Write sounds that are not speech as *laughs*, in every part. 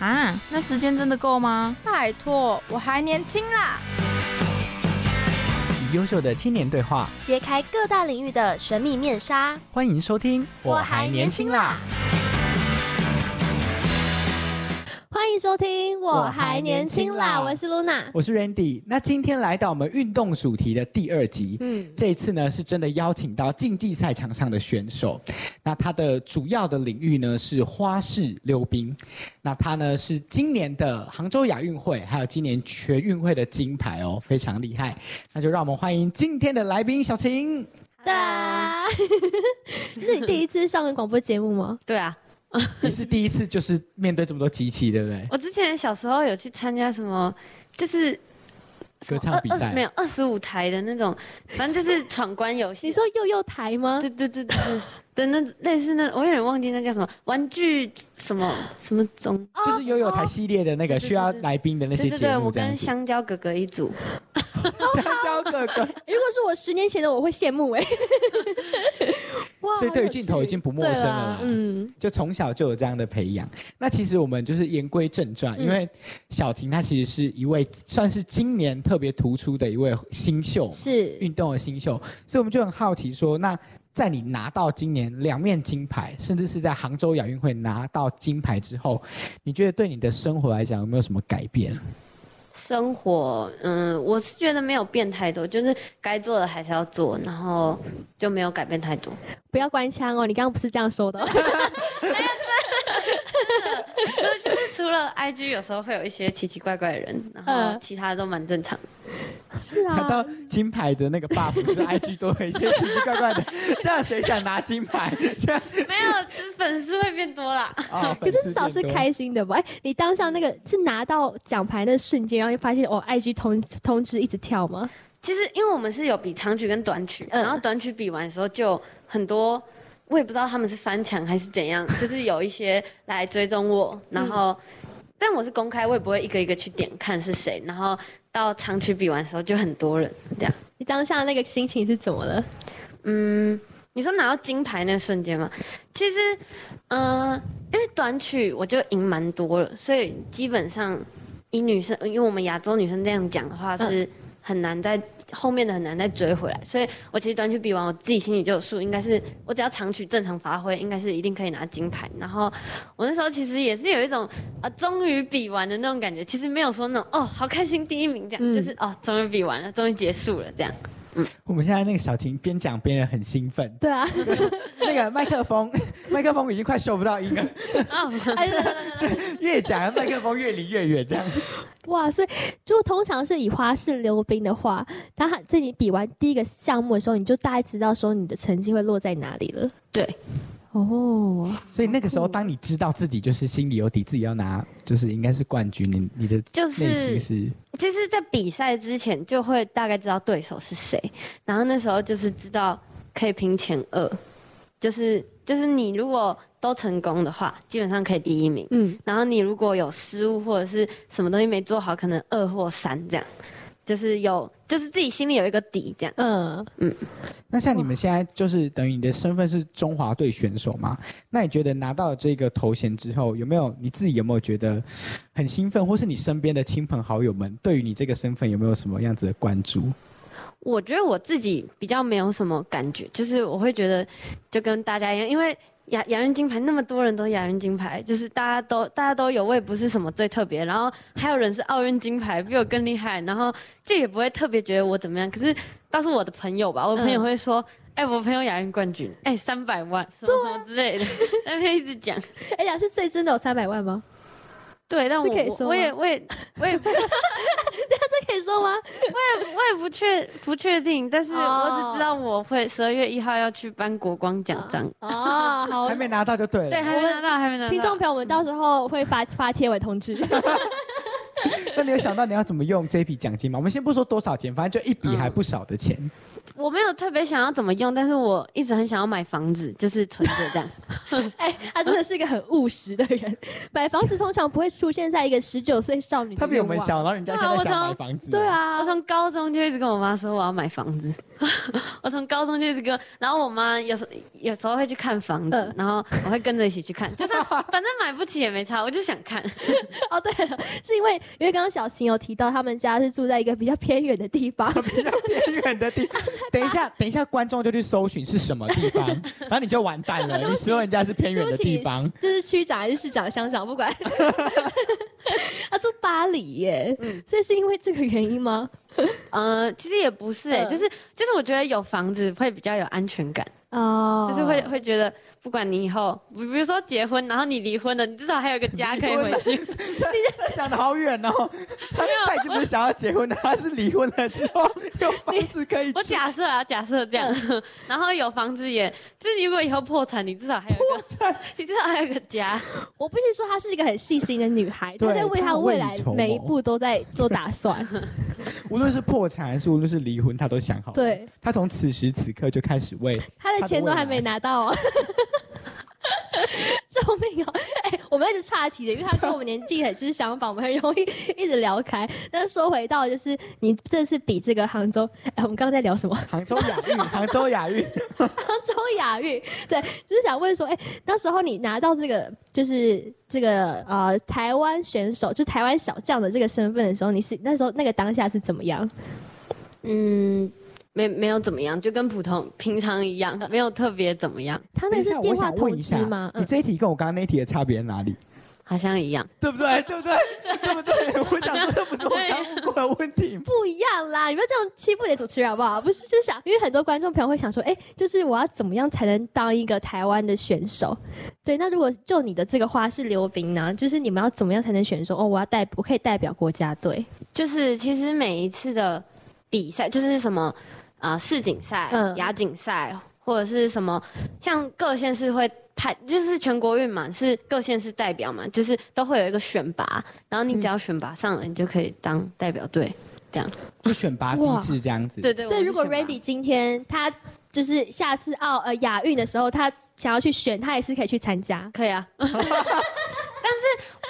啊，那时间真的够吗？拜托，我还年轻啦。与优秀的青年对话，揭开各大领域的神秘面纱。欢迎收听。欢迎收听，我还年轻啦，我是 Luna。我是 Randy。那今天来到我们运动主题的第二集，嗯，这一次呢是真的邀请到竞技赛场上的选手。那他的主要的领域呢是花式溜冰。那他呢是今年的杭州亚运会，还有今年全运会的金牌哦，非常厉害。那就让我们欢迎今天的来宾小晴。对啊，这 *laughs* 是你第一次上广播节目吗？对啊，*laughs* 你是第一次就是面对这么多机器，对不对？我之前小时候有去参加什么，就是歌唱比赛二没有二十五台的那种，反正就是闯关游戏。你说幼幼台吗？对对对对对的那类似那，我有点忘记那叫什么玩具什么什么总。就是悠悠台系列的那个需要来宾的那些节对对对，我跟。香蕉哥哥一组。*laughs* 香蕉哥哥，如果是我十年前的，我会羡慕哎。*laughs* 哇所以对于镜头已经不陌生了啦。嗯，就从小就有这样的培养。那其实我们就是言归正传，因为小晴她其实是一位算是今年特别突出的一位新秀，是运动的新秀，所以我们就很好奇说，那在你拿到今年两面金牌，甚至是在杭州亚运会拿到金牌之后，你觉得对你的生活来讲有没有什么改变？生活，嗯，我是觉得没有变太多，就是该做的还是要做，然后就没有改变太多。不要关枪哦，你刚刚不是这样说的。所以就是 *laughs* 除了 IG 有时候会有一些奇奇怪怪的人，然后嗯其他都蛮正常。是拿到啊，金牌的那个 buff 是 IG 多了一些奇奇怪怪的，*laughs* 这样谁想拿金牌？这样没有，粉丝会变多啦。哦，可是至少是开心的吧？哎，你当下那个是拿到奖牌的瞬间，然后就发现哦，IG 通通知一直跳吗？其实因为我们是有比长曲跟短曲，嗯然后短曲比完的时候就很多，我也不知道他们是翻墙还是怎样，就是有一些来追踪我，然后、但我是公开，我也不会一个一个去点看是谁，然后到长曲比完的时候就很多人这样。你当下那个心情是怎么了？嗯，你说拿到金牌那瞬间吗？其实，嗯、因为短曲我就赢蛮多了，所以基本上以女生，因为我们亚洲女生这样讲的话是很难在后面的很难再追回来，所以我其实短曲比完，我自己心里就有数，应该是我只要长曲正常发挥，应该是一定可以拿金牌。然后我那时候其实也是有一种啊，终于比完的那种感觉，其实没有说那种哦，好开心第一名这样，嗯就是哦，终于比完了，终于结束了这样。我们现在那个小婷边讲边很兴奋，对啊，*laughs* 那个麦克风 *laughs* 麦克风已经快收不到音了，*laughs* 哦，哎对对对对对越讲麦克风越离越远，这样。哇，所以就通常是以花式溜冰的话，当在你比完第一个项目的时候，你就大概知道说你的成绩会落在哪里了。对。哦，所以那个时候，当你知道自己就是心里有底，自己要拿，就是应该是冠军，你你的就是内心是其实，在比赛之前就会大概知道对手是谁，然后那时候就是知道可以拼前二，就是就是你如果都成功的话，基本上可以第一名。嗯，然后你如果有失误或者是什么东西没做好，可能二或三这样，就是有就是自己心里有一个底这样。嗯嗯，那像你们现在就是等于你的身份是中华队选手嘛？那你觉得拿到这个头衔之后，有没有你自己有没有觉得很兴奋，或是你身边的亲朋好友们对于你这个身份有没有什么样子的关注？我觉得我自己比较没有什么感觉，就是我会觉得就跟大家一样，因为亚亚运金牌那么多人都亚运金牌，就是大家都大家都有，我也不是什么最特别，然后还有人是奥运金牌，比我更厉害，然后这也不会特别觉得我怎么样，可是倒是我的朋友吧，我的朋友会说。哎、我朋友亚运冠军，哎、三百万，什么什么之类的，那边一直讲。哎呀，是最真的有三百万吗？对，但我这可以说吗我也我也我也 *laughs* 这可以说吗？我也我也不确不确定，但是我哦只知道我会十二月一号要去颁国光奖章。哦，好还，没拿到就对了。对，还没拿到，还没拿到。听众朋友们到时候会发发贴文通知。*laughs* 那你有想到你要怎么用这笔奖金吗？我们先不说多少钱，反正就一笔还不少的钱。我没有特别想要怎么用，但是我一直很想要买房子，就是存着这样。*laughs* 哎，他真的是一个很务实的人。买房子通常不会出现在一个十九岁少女的他比我们小，然后人家现在想买房子。对，啊我，从高中就一直跟我妈说我要买房子，*laughs* 我从高中就一直跟，然后我妈有时有时候会去看房子，嗯然后我会跟着一起去看，*laughs* 就是反正买不起也没差，我就想看。哦对了，是因为因为刚刚小晴有提到他们家是住在一个比较偏远的地方，比较偏远的地方。等一下，等一下，观众就去搜寻是什么地方，*laughs* 然后你就完蛋了。*laughs* 你说人家是偏远的地方，这是区长还是市长、乡长，不管。*laughs* 他住巴黎耶，嗯所以是因为这个原因吗？*laughs* 呃，其实也不是哎、嗯就是就是我觉得有房子会比较有安全感，哦就是会会觉得不管你以后，比比如说结婚，然后你离婚了，你至少还有个家可以回去。*laughs* 他想的好远哦。*laughs* 他他已经不是想要结婚了，他是离婚了之后有房子可以我。假设啊，假设这样，然后有房子也，就是你如果以后破产，你至少还有一个，你至少还有一个家。我必须说，她是一个很细心的女孩，她在为她未来每一步都在做打算。无论是破产还是无论是离婚，他都想好。，对，他从此时此刻就开始为他的钱都还没拿到哦。*laughs* 救命哦！哎、我们一直岔题的，因为他跟我们年纪很就是相仿，我们很容易一直聊开。但是说回到就是你这次比这个杭州，哎、我们刚刚在聊什么？*laughs* 杭州亚运，杭州亚运。杭州亚运，对，就是想问说，哎、那时候你拿到这个，就是这个呃台湾选手，就台湾小将的这个身份的时候，你是那时候那个当下是怎么样？嗯，没没有怎么样，就跟普通平常一样，没有特别怎么样，他那是电话通想问一下知吗？，嗯，你这一题跟我刚刚那一题的差别在哪里？好像一样。对不对？对不对？*laughs* 对不对？我想说这不是我刚问过的问题？不一样啦，你不要这样欺负你的主持人好不好？不是，就是想，因为很多观众朋友会想说，哎、就是我要怎么样才能当一个台湾的选手？对，那如果就你的这个花式溜冰呢，就是你们要怎么样才能选说，哦，我要代，我可以代表国家队？就是其实每一次的比赛，就是什么啊世锦赛、嗯亚锦赛，或者是什么，像各县市会派，就是全国运嘛，是各县市代表嘛，就是都会有一个选拔，然后你只要选拔上了，你就可以当代表队。这样，就选拔机制这样子。对对。所以如果 Ready 今天他就是下次奥呃亚运的时候，他想要去选，他也是可以去参加。可以啊，*laughs* 但是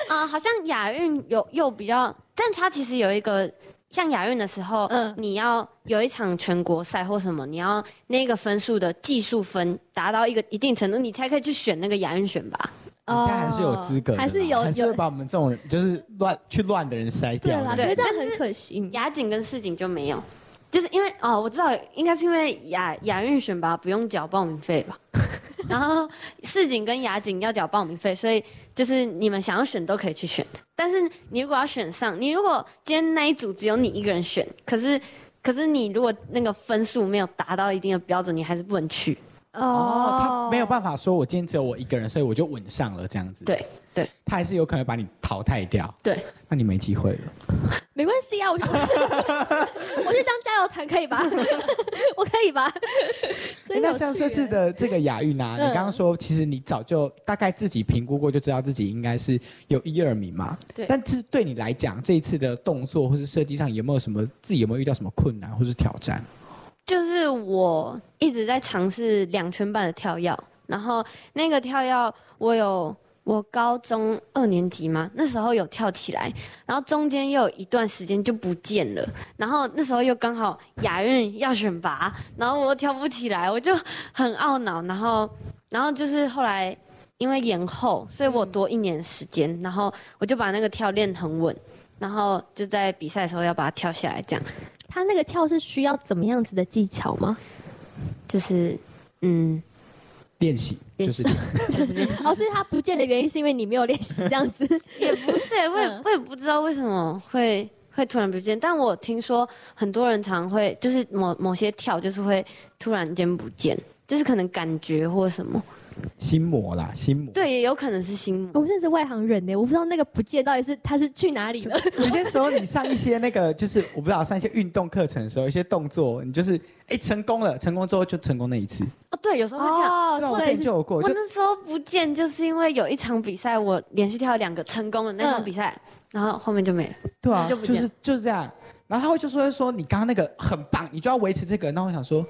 啊、呃好像亚运有又比较，但他其实有一个。像亚运的时候，嗯你要有一场全国赛或什么，你要那个分数的技术分达到一个一定程度，你才可以去选那个亚运选拔。人家还是有资格的，还是有还是有会把我们这种人就是乱去乱的人筛对啦，掉对。可是这样但很可惜。嗯亚锦跟世锦就没有，就是因为哦，我知道应该是因为亚亚运选拔不用缴报名费吧，*laughs* 然后市警跟亚锦要缴报名费，所以就是你们想要选都可以去选，但是你如果要选上，你如果今天那一组只有你一个人选，可是可是你如果那个分数没有达到一定的标准，你还是不能去。哦，他没有办法说，我今天只有我一个人，所以我就稳上了这样子。对对，他还是有可能把你淘汰掉。对，那你没机会了。没关系啊，我去 *laughs* 我去当加油团可以吧？*laughs* 我可以吧？所以诶那像这次的这个亚运啊，嗯你刚刚说，其实你早就大概自己评估过，就知道自己应该是有一二名嘛。对但是对你来讲，这一次的动作或是设计上，有没有什么自己有没有遇到什么困难或是挑战？就是我一直在尝试两圈半的跳跃，然后那个跳跃我有我高中二年级嘛，那时候有跳起来，然后中间又有一段时间就不见了，然后那时候又刚好亚运要选拔，然后我又跳不起来，我就很懊恼，然后然后就是后来因为延后，所以我多一年时间，然后我就把那个跳练很稳。然后就在比赛的时候要把它跳下来，这样他那个跳是需要怎么样子的技巧吗？就是嗯，练习就是 *laughs* 就是这样。哦，所以他不见的原因是因为你没有练习这样子。也不是、欸，*laughs* 我也嗯。我也不知道为什么会会突然不见，但我听说很多人常会就是某某些跳就是会突然间不见，就是可能感觉或什么，心魔啦，心魔。对，也有可能是心魔。我们真的是外行人呢，我不知道那个不见到底是他是去哪里了。有些时候你上一些那个，就是我不知道上一些运动课程的时候，一些动作，你就是哎成功了，成功之后就成功那一次。哦，对，有时候会这样。哦那我之前就有过，就我那时候不见，就是因为有一场比赛，我连续跳两个成功的那场比赛，然后后面就没了。对啊，就不见就是就是这样。然后他会就说说你刚刚那个很棒，你就要维持这个。那我想说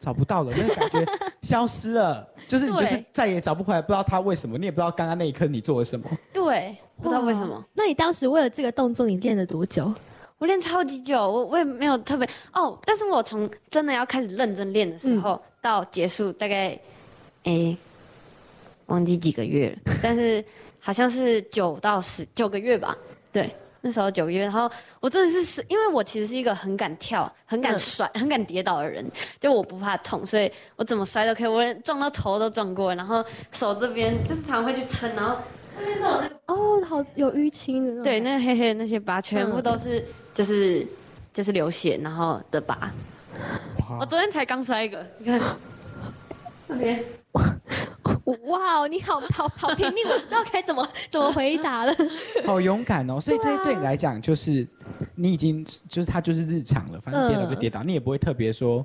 找不到了，那个感觉消失了，*laughs* 就是你就是再也找不回来，不知道他为什么，你也不知道刚刚那一刻你做了什么。对，不知道为什么。那你当时为了这个动作，你练了多久？我练超级久，我我也没有特别哦，但是我从真的要开始认真练的时候、到结束大概，诶，忘记几个月了，但是好像是九到十九个月吧，对，那时候九个月，然后我真的是是因为我其实是一个很敢跳、很敢摔、很敢跌倒的人，就我不怕痛，所以我怎么摔都可以，我连撞到头都撞过，然后手这边就是常会去撑，然后这边都有那个哦，好有淤青的那种。对，那黑黑的那些疤全部都是、就是就是流血然后的疤。我昨天才刚摔一个，你看那边 *laughs* 哇，你好好好拼命，我不知道该怎么怎么回答了。*laughs* 好勇敢哦！所以这些对你来讲，就是你已经就是他就是日常了，反正跌倒就嗯跌倒，你也不会特别说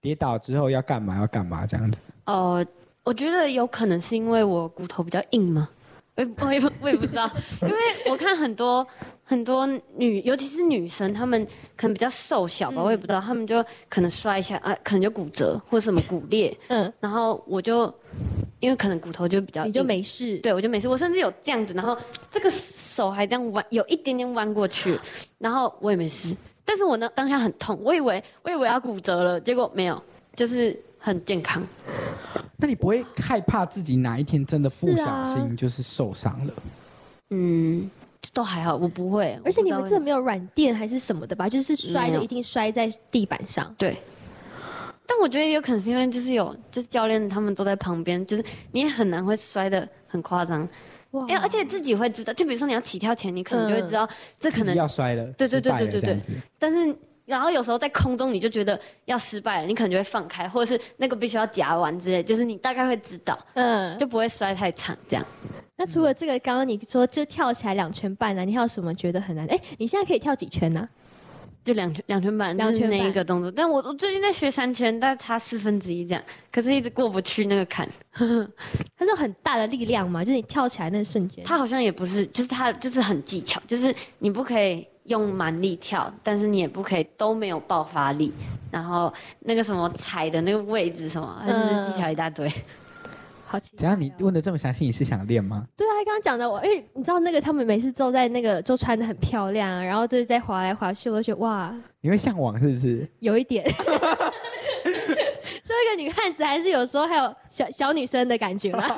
跌倒之后要干嘛要干嘛这样子。哦，我觉得有可能是因为我骨头比较硬嘛，我也我也不我也不知道，因为我看很多很多女，尤其是女生，她们可能比较瘦小吧，我也不知道，她们就可能摔一下啊，可能就骨折或者什么骨裂，嗯，然后我就因为可能骨头就比较你就没事。对，我就没事。我甚至有这样子，然后这个手还这样弯，有一点点弯过去，*gasps* 然后我也没事。但是我呢当下很痛，我以为我以为要骨折了，结果没有，就是很健康。那你不会害怕自己哪一天真的不小心就是受伤了？嗯，都还好，我不会。而且你们这没有软垫还是什么的吧？就是摔的一定摔在地板上。对。但我觉得也有可能是因为就是有就是教练他们都在旁边，就是你也很难会摔的很夸张，哇哎、而且自己会知道，就比如说你要起跳前，你可能就会知道、这可能要摔了，对对对对对对。但是然后有时候在空中你就觉得要失败了，你可能就会放开，或者是那个必须要夹完之类，就是你大概会知道，嗯，就不会摔太惨这样。那除了这个，刚刚你说就跳起来两圈半啊，你还有什么觉得很难？哎，你现在可以跳几圈呢？就两圈两圈半，两圈那一个动作。但我我最近在学三圈，大概差四分之一这样，可是一直过不去那个坎。*laughs* 它是很大的力量嘛，就是你跳起来那瞬间。它好像也不是，就是它就是很技巧，就是你不可以用蛮力跳，但是你也不可以都没有爆发力。然后那个什么踩的那个位置什么，它就是技巧一大堆。*laughs* 好奇怎样？你问的这么详细，你是想练吗？对啊，他刚刚讲的我，因为你知道那个他们每次都在那个就穿的很漂亮啊，然后就是在滑来滑去，我就觉得哇，你会向往是不是？*laughs* 有一点。*laughs* 作为一个女汉子，还是有时候还有小小女生的感觉啦。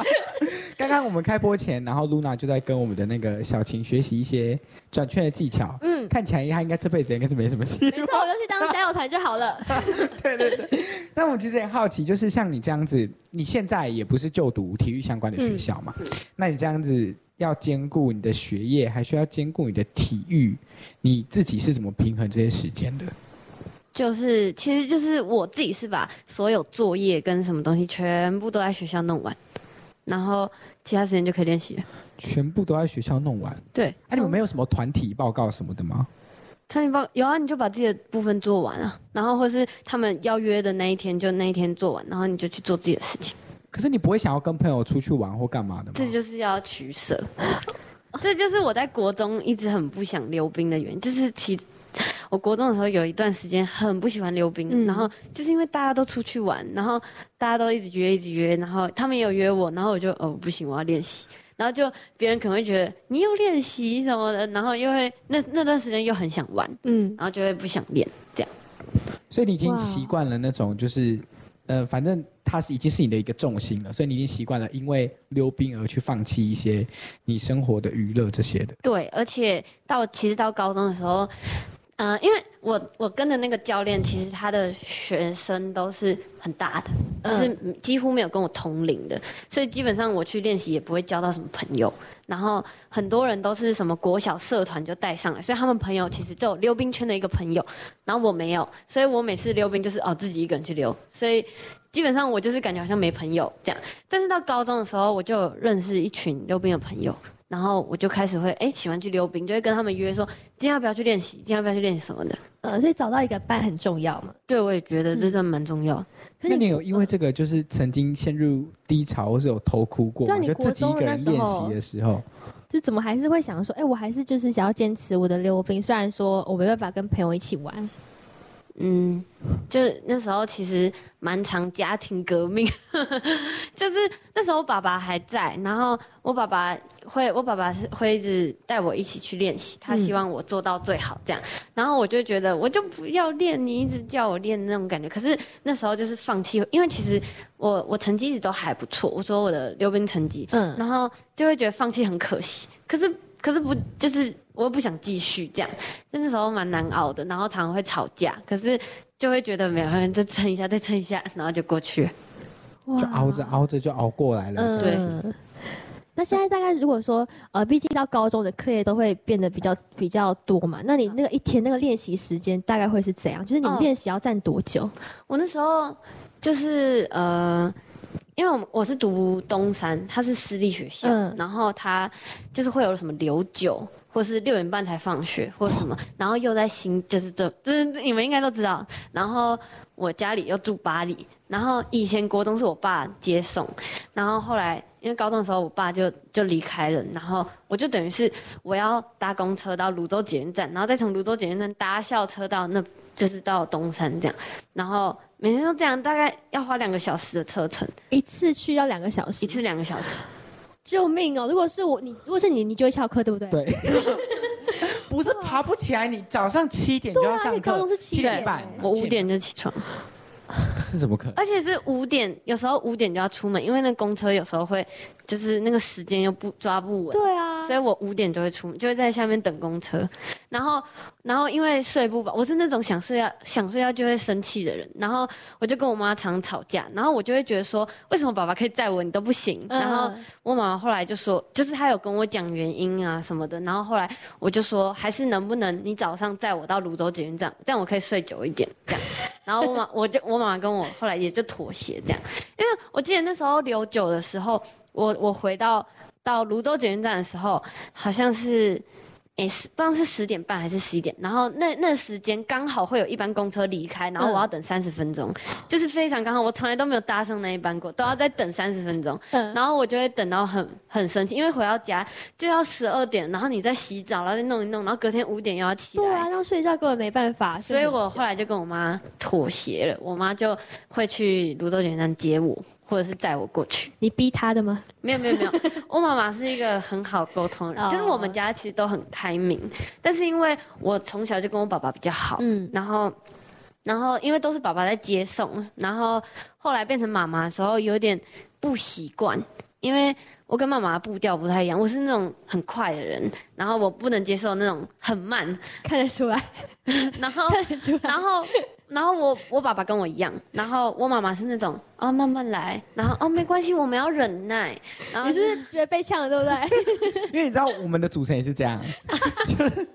刚刚我们开播前，然后露娜就在跟我们的那个小琴学习一些转圈的技巧。嗯，看起来她应该这辈子应该是没什么戏。没错，我就去当加油台就好了。*laughs* 对对对但我其实很好奇，就是像你这样子，你现在也不是就读体育相关的学校嘛？那你这样子要兼顾你的学业，还需要兼顾你的体育，你自己是怎么平衡这些时间的？就是，其实就是我自己是把所有作业跟什么东西全部都在学校弄完，然后其他时间就可以练习了。全部都在学校弄完？对，哎、你们没有什么团体报告什么的吗？团体报有啊，你就把自己的部分做完啊，然后或是他们要约的那一天就那一天做完，然后你就去做自己的事情。可是你不会想要跟朋友出去玩或干嘛的吗？这就是要取舍，*laughs* 这就是我在国中一直很不想溜冰的原因，就是其。我国中的时候有一段时间很不喜欢溜冰，嗯然后就是因为大家都出去玩，然后大家都一直约一直约，然后他们也有约我，然后我就哦不行，我要练习，然后就别人可能会觉得你又练习什么的，然后又会那那段时间又很想玩，嗯，然后就会不想练，这样。所以你已经习惯了那种，就是呃，反正它是已经是你的一个重心了，所以你已经习惯了因为溜冰而去放弃一些你生活的娱乐这些的。对，而且到其实到高中的时候，呃，因为我我跟的那个教练，其实他的学生都是很大的，就是几乎没有跟我同龄的，所以基本上我去练习也不会交到什么朋友。然后很多人都是什么国小社团就带上来，所以他们朋友其实就有溜冰圈的一个朋友，然后我没有，所以我每次溜冰就是哦自己一个人去溜，所以基本上我就是感觉好像没朋友这样。但是到高中的时候，我就认识一群溜冰的朋友，然后我就开始会哎喜欢去溜冰，就会跟他们约说今天要不要去练习，今天要不要去练习什么的。呃，所以找到一个伴很重要嘛。对，我也觉得这真的蛮重要那你有因为这个就是曾经陷入低潮，或是有偷哭过吗？对啊你就自己一个人练习的时候，就怎么还是会想说，哎、我还是就是想要坚持我的溜冰，虽然说我没办法跟朋友一起玩。嗯，*laughs* 就是那时候其实蛮常家庭革命，*laughs* 就是那时候我爸爸还在，然后我爸爸会，我爸爸是会一直带我一起去练习，他希望我做到最好这样，然后我就觉得我就不要练，你一直叫我练那种感觉，可是那时候就是放弃，因为其实我我成绩一直都还不错，我说我的溜冰成绩，嗯，然后就会觉得放弃很可惜，可是可是不就是我又不想继续这样，就那时候蛮难熬的，然后常常会吵架，可是就会觉得没有，再撑一下，再撑一下，然后就过去就熬着熬着就熬过来了。对。那现在大概如果说，呃，毕竟到高中的课业都会变得比较比较多嘛，那你那个一天那个练习时间大概会是怎样？就是你练习要站多久？我那时候就是呃，因为我们我是读东山，它是私立学校，嗯然后它就是会有什么留九，或是六点半才放学，或什么，然后又在新，就是这，就是你们应该都知道。然后我家里又住巴黎，然后以前国中是我爸接送，然后后来因为高中的时候我爸就就离开了，然后我就等于是我要搭公车到泸州捷运站，然后再从泸州捷运站搭校车到那。就是到东山这样，然后每天都这样，大概要花两个小时的车程，一次去要两个小时，一次两个小时。救命哦！如果是我，你如果是你，你就会翘课，对不对？对，*laughs* 不是爬不起来，你早上七点就要上课，对啊你高中是七点七点半，我五点就起床，这怎么可能？而且是五点，有时候五点就要出门，因为那公车有时候会就是那个时间又不抓不稳，对啊，所以我五点就会出门，就会在下面等公车。然后，然后因为睡不饱，我是那种想睡觉想睡觉就会生气的人，然后我就跟我妈常吵架，然后我就会觉得说，为什么爸爸可以载我，你都不行？嗯然后我妈妈后来就说，就是她有跟我讲原因啊什么的，然后后来我就说，还是能不能你早上载我到泸州捷运站，这样我可以睡久一点，这样。*laughs* 然后我妈我就我妈妈跟我后来也就妥协这样，因为我记得那时候留酒的时候，我我回到到泸州捷运站的时候，好像是。诶，是不知道是十点半还是十一点，然后那那时间刚好会有一班公车离开，然后我要等三十分钟，就是非常刚好，我从来都没有搭上那一班过，都要再等三十分钟，嗯然后我就会等到很很生气，因为回到家就要十二点，然后你再洗澡，然后再弄一弄，然后隔天五点又要起来，对啊，那睡觉根本没办法，所以我后来就跟我妈妥协了，我妈就会去泸州捷运站接我，或者是载我过去。你逼他的吗？没有没有没有，我 *laughs* 妈妈是一个很好沟通的人，哦。就是我们家其实都很开明，但是因为我从小就跟我爸爸比较好，嗯，然后然后因为都是爸爸在接送，然后后来变成妈妈的时候有点不习惯，因为我跟妈妈的步调不太一样，我是那种很快的人，然后我不能接受那种很慢，看得出来，*laughs* 然后看得出来。然后，然后我我爸爸跟我一样，然后我妈妈是那种哦慢慢来，然后哦没关系，我们要忍耐，然后你是觉得被呛了，对不对？*laughs* 因为你知道我们的组成也是这样，就 *laughs* 是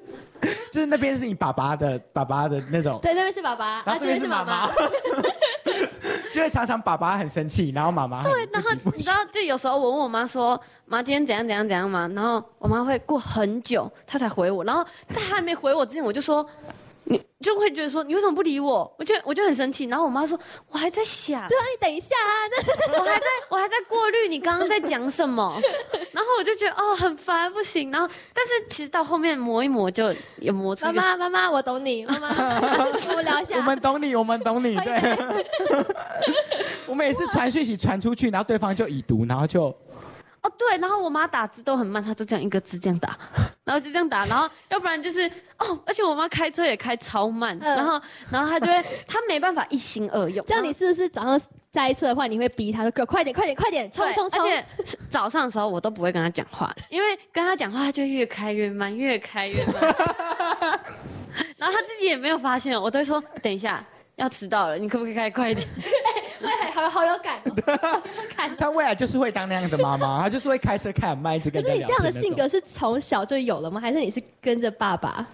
就是那边是你爸爸的爸爸的那种，对，那边是爸爸，啊，然后这边是妈妈妈。，*laughs* 就会常常爸爸很生气，然后妈妈对，然后你知道，就有时候我问我妈说：“妈，今天怎样怎样怎样嘛？”然后我妈会过很久，她才回我。然后她还没回我之前，我就说：“你就会觉得说你为什么不理我？”我就我就很生气。然后我妈说：“我还在想，对啊，你等一下啊，那 *laughs* 我还在我还在过滤你刚刚在讲什么。”然后我就觉得哦很烦，不行。然后但是其实到后面磨一磨就有磨出妈妈妈妈，我懂你，妈妈，*laughs* 我们聊一下。我们懂你，我们懂你，对。*laughs* 我们也是传讯息传出去，然后对方就已读，然后就哦，对，然后我妈打字都很慢，她都这样一个字这样打，然后就这样打，然后要不然就是哦，而且我妈开车也开超慢，嗯然后然后她就会，她没办法一心二用，*laughs* 这样你是不是早上在一次的话，你会逼她说：“哥，快点，快点，快点，冲对冲冲！”而且是早上的时候我都不会跟她讲话，因为跟她讲话她就越开越慢，越开越慢，*laughs* 然后她自己也没有发现，我都会说等一下要迟到了，你可不可以开快一点？*laughs* *laughs* 会好好有感哦，好有感。他未来就是会当那样的妈妈，他就是会开车开很慢，一直跟可是你这样的性格是从小就有了吗？还是你是跟着爸爸？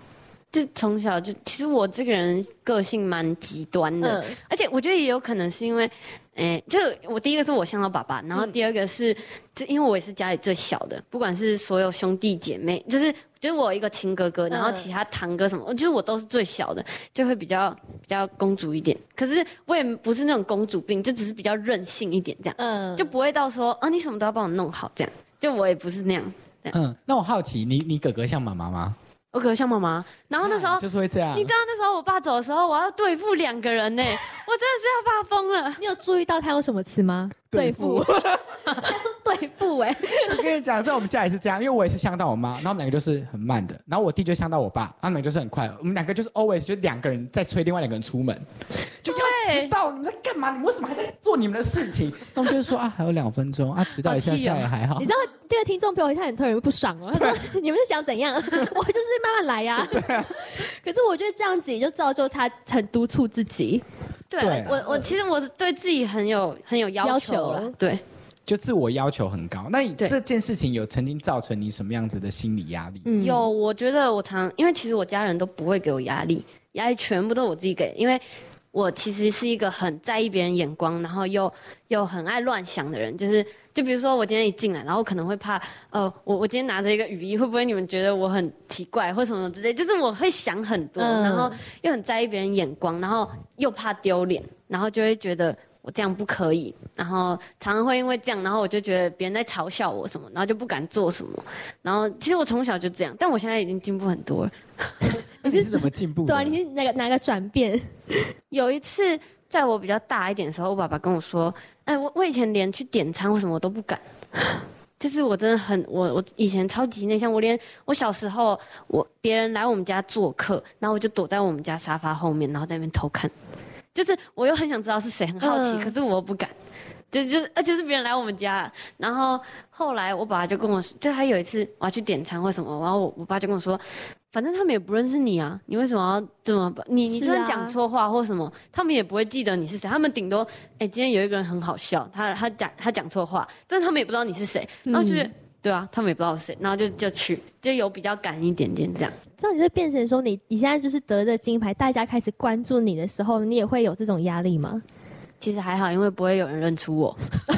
就从小就，其实我这个人个性蛮极端的，嗯而且我觉得也有可能是因为，诶、就我第一个是我像到爸爸，然嗯后第二个是，就因为我也是家里最小的，不管是所有兄弟姐妹，就是就是我有一个亲哥哥，然后嗯其他堂哥什么，就是我都是最小的，就会比较比较公主一点。可是我也不是那种公主病，就只是比较任性一点这样，嗯，就不会到说啊你什么都要帮我弄好这样，就我也不是那样。嗯，那我好奇，你你哥哥像妈妈吗？我可能像妈妈，然后那时候。就是会这样。你知道那时候我爸走的时候，我要对付两个人呢，*laughs* 我真的是要发疯了。你有注意到他用什么词吗？对付，*laughs* 对付哎，我跟你讲，在我们家也是这样，因为我也是像到我妈，然后我们两个就是很慢的，然后我弟就像到我爸，他们两个就是很快。我们两个就是 always 就两个人在催另外两个人出门，就要迟到，你在干嘛？你们为什么还在做你们的事情？那我们就是说 *laughs* 啊，还有两分钟啊，迟到一下下也还好。你知道这个听众朋友一下很突然不爽哦，他说你们是想怎样？*laughs* 我就是慢慢来 *laughs* 呀。可是我觉得这样子也就造就他很督促自己。对我，我其实我是对自己很有很有要要求求了。对，就自我要求很高。那你这件事情有曾经造成你什么样子的心理压力？嗯有，我觉得我常，因为其实我家人都不会给我压力，压力全部都我自己给，因为我其实是一个很在意别人眼光，然后又又很爱乱想的人，就是就比如说我今天一进来，然后可能会怕，呃，我我今天拿着一个雨衣，会不会你们觉得我很奇怪或什么之类，就是我会想很多，嗯然后又很在意别人眼光，然后又怕丢脸，然后就会觉得。我这样不可以，然后常常会因为这样，然后我就觉得别人在嘲笑我什么，然后就不敢做什么。然后其实我从小就这样，但我现在已经进步很多了。*laughs* 你是怎么进步？对啊，你是哪个哪个转变？*laughs* 有一次，在我比较大一点的时候，我爸爸跟我说：“哎，我我以前连去点餐或什么我都不敢，就是我真的很我我以前超级内向，我连我小时候我别人来我们家做客，然后我就躲在我们家沙发后面，然后在那边偷看，就是我又很想知道是谁，很好奇，嗯可是我又不敢。”就就而且是别人来我们家，然后后来我爸爸就跟我说，就他有一次我要去点餐或什么，然后我我爸就跟我说，反正他们也不认识你啊，你为什么要这么？你你就算讲错话或什么，他们也不会记得你是谁，他们顶多哎、今天有一个人很好笑，他他讲他讲错话，但是他们也不知道你是谁，然后就是、嗯对啊，他们也不知道谁，然后就就去就有比较赶一点点这样。这样你就变成说你你现在就是得着金牌，大家开始关注你的时候，你也会有这种压力吗？其实还好，因为不会有人认出我。*laughs*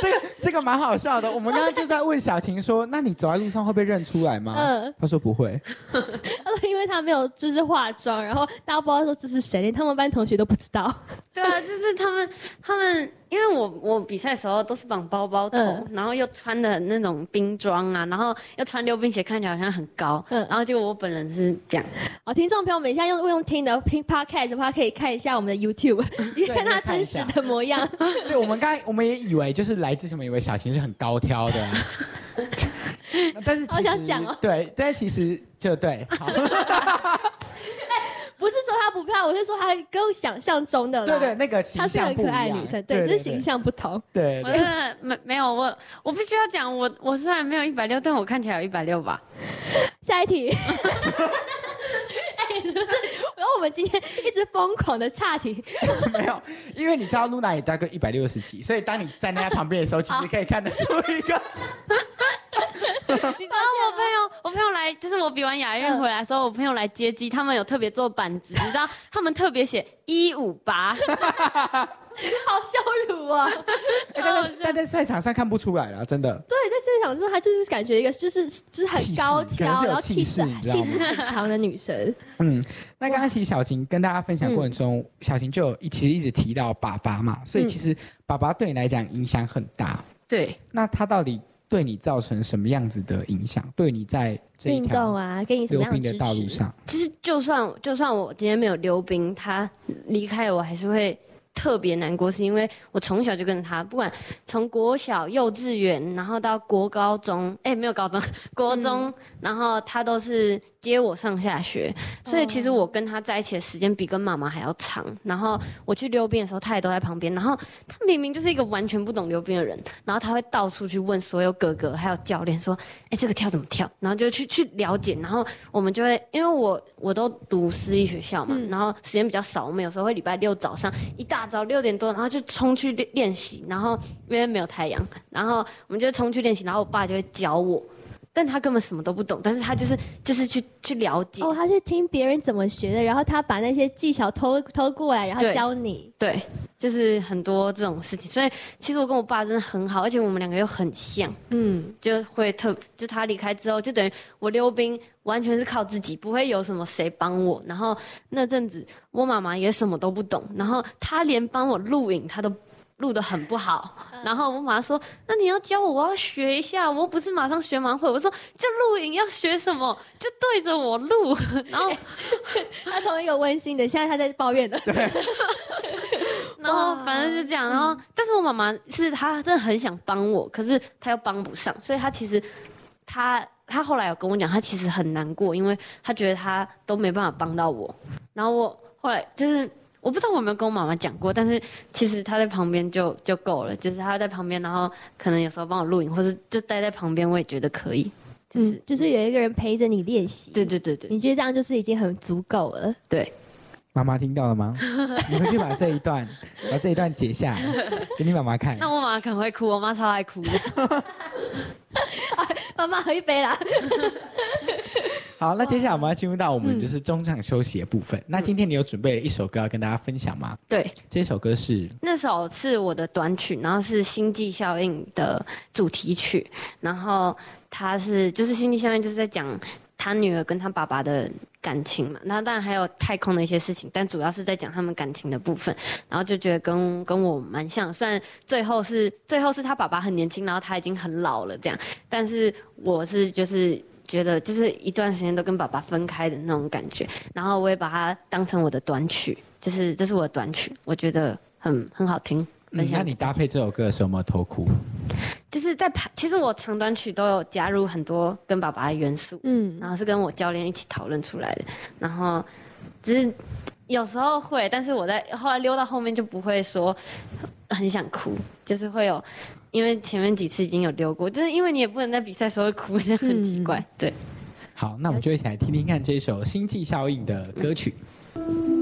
这个这个蛮好笑的。我们刚刚就在问小晴说：“那你走在路上会被认出来吗？”嗯她说不会。他 *laughs* 说因为他没有就是化妆，然后大家不知道说这是谁，连他们班同学都不知道。对啊，就是他们，他们，因为我我比赛的时候都是绑包包头，嗯。然后又穿的那种冰装啊，然后又穿溜冰鞋，看起来好像很高，嗯。然后结果我本人是这样，好，听众朋友们，现在用用听的听 podcast 的话，可以看一下我们的 YouTube，*laughs* 你看他真实的模样。*laughs* 对，我们刚才我们也以为就是来之前，我们以为小晴是很高挑的，*laughs* 但是其实好想讲哦。对，但是其实就对，好，不是说她不漂亮，我是说她跟我想象中的。对对，那个形她是很可爱女生，对，只是形，象不同。对对我真的没没有我我必须要讲，我我虽然没有一百六，但我看起来有一百六吧。下一题。*laughs* 哎，是不是？然后我们今天一直疯狂的岔题，*laughs* 没有，因为你知道露娜也大概一百六十几，所以当你站在她旁边的时候，*laughs* 其实可以看得出一个。*laughs* 你然后我朋友，我朋友来，就是我比完亚运回来的时候，我朋友来接机，他们有特别做板子，*laughs* 你知道，他们特别写一五八，*laughs* 好羞辱啊！哎但在但在赛场上看不出来了，真的。对，在赛场上，她就是感觉一个就是就是很气势高挑，然后气气势气势很强的女生。嗯，那刚刚其实小晴跟大家分享过程中，小晴就有一其实一直提到爸爸嘛，所以其实爸爸对你来讲影响很大。对，那他到底对你造成什么样子的影响？对你在这一运动条啊，给你什么样的？道路上，其实就算就算我今天没有溜冰，他离开了，我还是会特别难过，是因为我从小就跟着他，不管从国小、幼稚园，然后到国高中，哎，没有高中，国中，然后他都是接我上下学，所以其实我跟他在一起的时间比跟妈妈还要长。然后我去溜冰的时候，他也都在旁边。然后他明明就是一个完全不懂溜冰的人，然后他会到处去问所有哥哥还有教练说：“哎，这个跳怎么跳？”然后就去去了解。然后我们就会，因为我我都读私立学校嘛，然后时间比较少，我们有时候会礼拜六早上一大早六点多，然后就冲去练练习。然后因为没有太阳，然后我们就冲去练习，然后我爸就会教我。但他根本什么都不懂，但是他就是就是去去了解，哦，他去听别人怎么学的，然后他把那些技巧偷偷过来，然后教你。对，就是很多这种事情。所以其实我跟我爸真的很好，而且我们两个又很像，嗯，就会特就他离开之后，就等于我溜冰完全是靠自己，不会有什么谁帮我。然后那阵子我妈妈也什么都不懂，然后她连帮我录影她都录的很不好，然后我妈妈说：“那你要教我，我要学一下，我又不是马上学完会。”我说：“就录影要学什么？就对着我录。*laughs* ”然后，他从一个温馨的，现在他在抱怨的。*laughs* *laughs* 然后反正就这样。然后，但是我妈妈是她真的很想帮我，可是她又帮不上，所以她其实她她后来有跟我讲，她其实很难过，因为她觉得她都没办法帮到我。然后我后来就是。我不知道我有没有跟我妈妈讲过，但是其实她在旁边就就够了，就是她在旁边，然后可能有时候帮我录影，或是就待在旁边，我也觉得可以。就是、嗯，就是有一个人陪着你练习。对对对对你觉得这样就是已经很足够了。对，妈妈听到了吗？*laughs* 你回去把这一段把这一段截下来，*laughs* 给你妈妈看。那我妈妈可能会哭，我妈超爱哭的。*laughs* 妈妈喝一杯啦。好，那接下来我们要进入到我们就是中场休息的部分。那今天你有准备了一首歌要跟大家分享吗？对，这首歌是那首是我的短曲，然后是《星际效应》的主题曲，然后它是就是《星际效应》就是在讲他女儿跟他爸爸的感情嘛，那当然还有太空的一些事情，但主要是在讲他们感情的部分，然后就觉得跟跟我蛮像，虽然最后是最后是他爸爸很年轻，然后他已经很老了这样，但是我是就是。觉得就是一段时间都跟爸爸分开的那种感觉，然后我也把它当成我的短曲，就是这是我的短曲，我觉得很很好听。嗯那你搭配这首歌的时候有没有偷哭？就是在排，其实我长短曲都有加入很多跟爸爸的元素，嗯，然后是跟我教练一起讨论出来的，然后只是有时候会，但是我在后来溜到后面就不会说很想哭，就是会有，因为前面几次已经有溜过，就是因为你也不能在比赛时候哭，这样很奇怪，对。好，那我们就一起来听听看这一首《星际效应》的歌曲。欢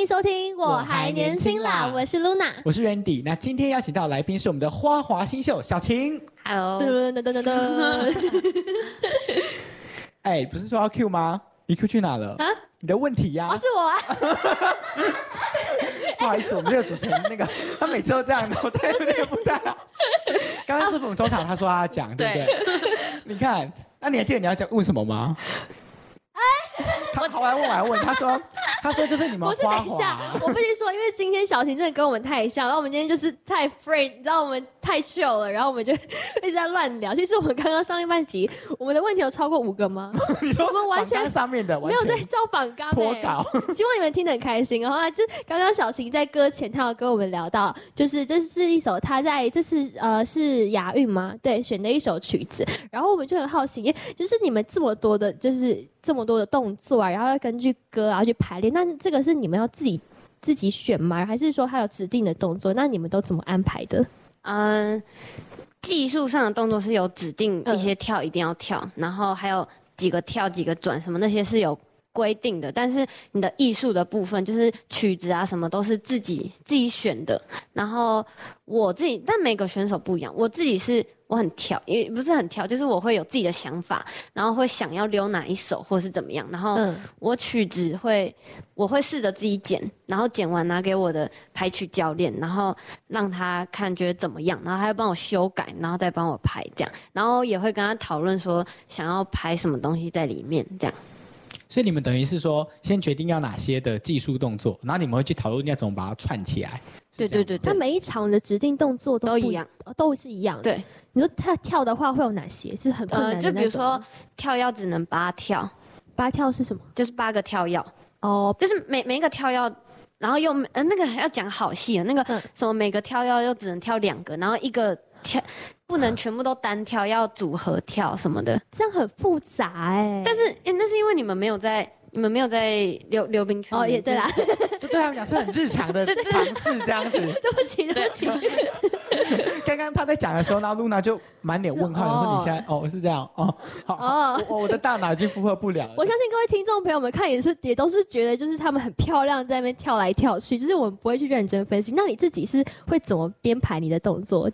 迎收听，我还年轻啦，我是 Luna。我是 Randy。那今天邀请到来宾是我们的花滑新秀小晴。Hello，噔噔噔噔噔，*laughs* 哎，不是说要 Q 吗？你 Q 去哪了？啊你的问题呀、哦，是我啊，*laughs* 不好意思，我们这个主持人那个 *laughs* 他每次都这样，我太那个不太好。刚刚是不是我们中场他说他要讲，对不对？你看，那你还记得你要讲问什么吗？*laughs* 他跑来问我还问，他说 *laughs* 他说就是你们不是，等一下，，我必须说，因为今天小晴真的跟我们太像，然后我们今天就是太 free，你知道我们太 chill 了，然后我们就 *laughs* 一直在乱聊。其实我们刚刚上一半集，我们的问题有超过五个吗？我们完全上面的完没有在全照榜纲、欸，脱稿，希望你们听得很开心。然后啊，就刚刚小晴在歌前，她有跟我们聊到，就是这是一首她在这是呃是雅韵吗？对，选的一首曲子。然后我们就很好奇，耶就是你们这么多的，就是这么多的动作啊，然后要根据歌然后去排练，那这个是你们要自己自己选吗？还是说他有指定的动作？那你们都怎么安排的？嗯，技术上的动作是有指定嗯一些跳一定要跳，然后还有几个跳几个转什么那些是有规定的，但是你的艺术的部分就是曲子啊什么都是自己自己选的。然后我自己，但每个选手不一样，我自己是我很挑，也不是很挑，就是我会有自己的想法，然后会想要溜哪一首或是怎么样，然后嗯，我曲子会，我会试着自己剪，然后剪完拿给我的排曲教练，然后让他看觉得怎么样，然后他会帮我修改，然后再帮我排这样，然后也会跟他讨论说想要排什么东西在里面这样。所以你们等于是说先决定要哪些的技术动作，然后你们会去讨论要怎么把它串起来。对对对对，那每一场的指定动作都一样，哦都是一样的。对，你说他跳的话会有哪些？是很困难呃，的就比如说跳跃只能八跳，八跳是什么？就是八个跳跃，哦，就是每每一个跳跃。然后又呃那个还要讲好戏啊，那个嗯什么每个跳要又只能跳两个，然后一个跳不能全部都单跳，要组合跳什么的。这样很复杂哎、但是，诶那是因为你们没有在，你们没有在溜溜冰圈哦，也对啦，对对他们讲是很日常的 *laughs* 尝试这样子。*laughs* 对不起，对不起，*laughs* 刚刚他在讲的时候，然后露娜就满脸问号，说你现在哦是这样哦，好，哦我我的大脑已经负荷不了了。我相信各位听众朋友们看也是也都是觉得就是他们很漂亮，在那边跳来跳去，就是我们不会去认真分析。那你自己是会怎么编排你的动作？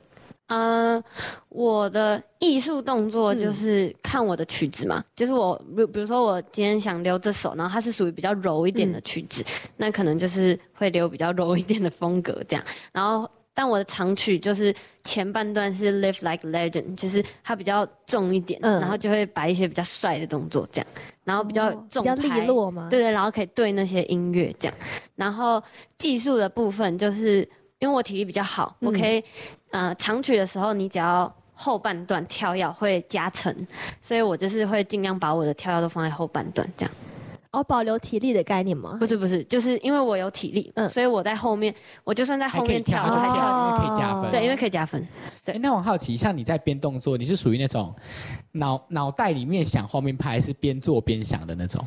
呃，我的艺术动作嗯就是看我的曲子嘛，就是我比比如说我今天想留这首，然后它是属于比较柔一点的曲子，那可能就是会留比较柔一点的风格这样。然后，但我的长曲就是前半段是 Live Like Legend，就是它比较重一点，嗯然后就会摆一些比较帅的动作这样，然后比较哦重比较利落嘛？对对，然后可以对那些音乐这样。然后技术的部分，就是因为我体力比较好，嗯我可以呃长曲的时候，你只要后半段跳跃会加成，所以我就是会尽量把我的跳跃都放在后半段这样。哦，保留体力的概念吗？不是不是，就是因为我有体力，嗯所以我在后面，我就算在后面跳，还可以加分。对，因为可以加分。对哎，那我好奇，像你在编动作，你是属于那种脑脑袋里面想后面拍，还是边做边想的那种？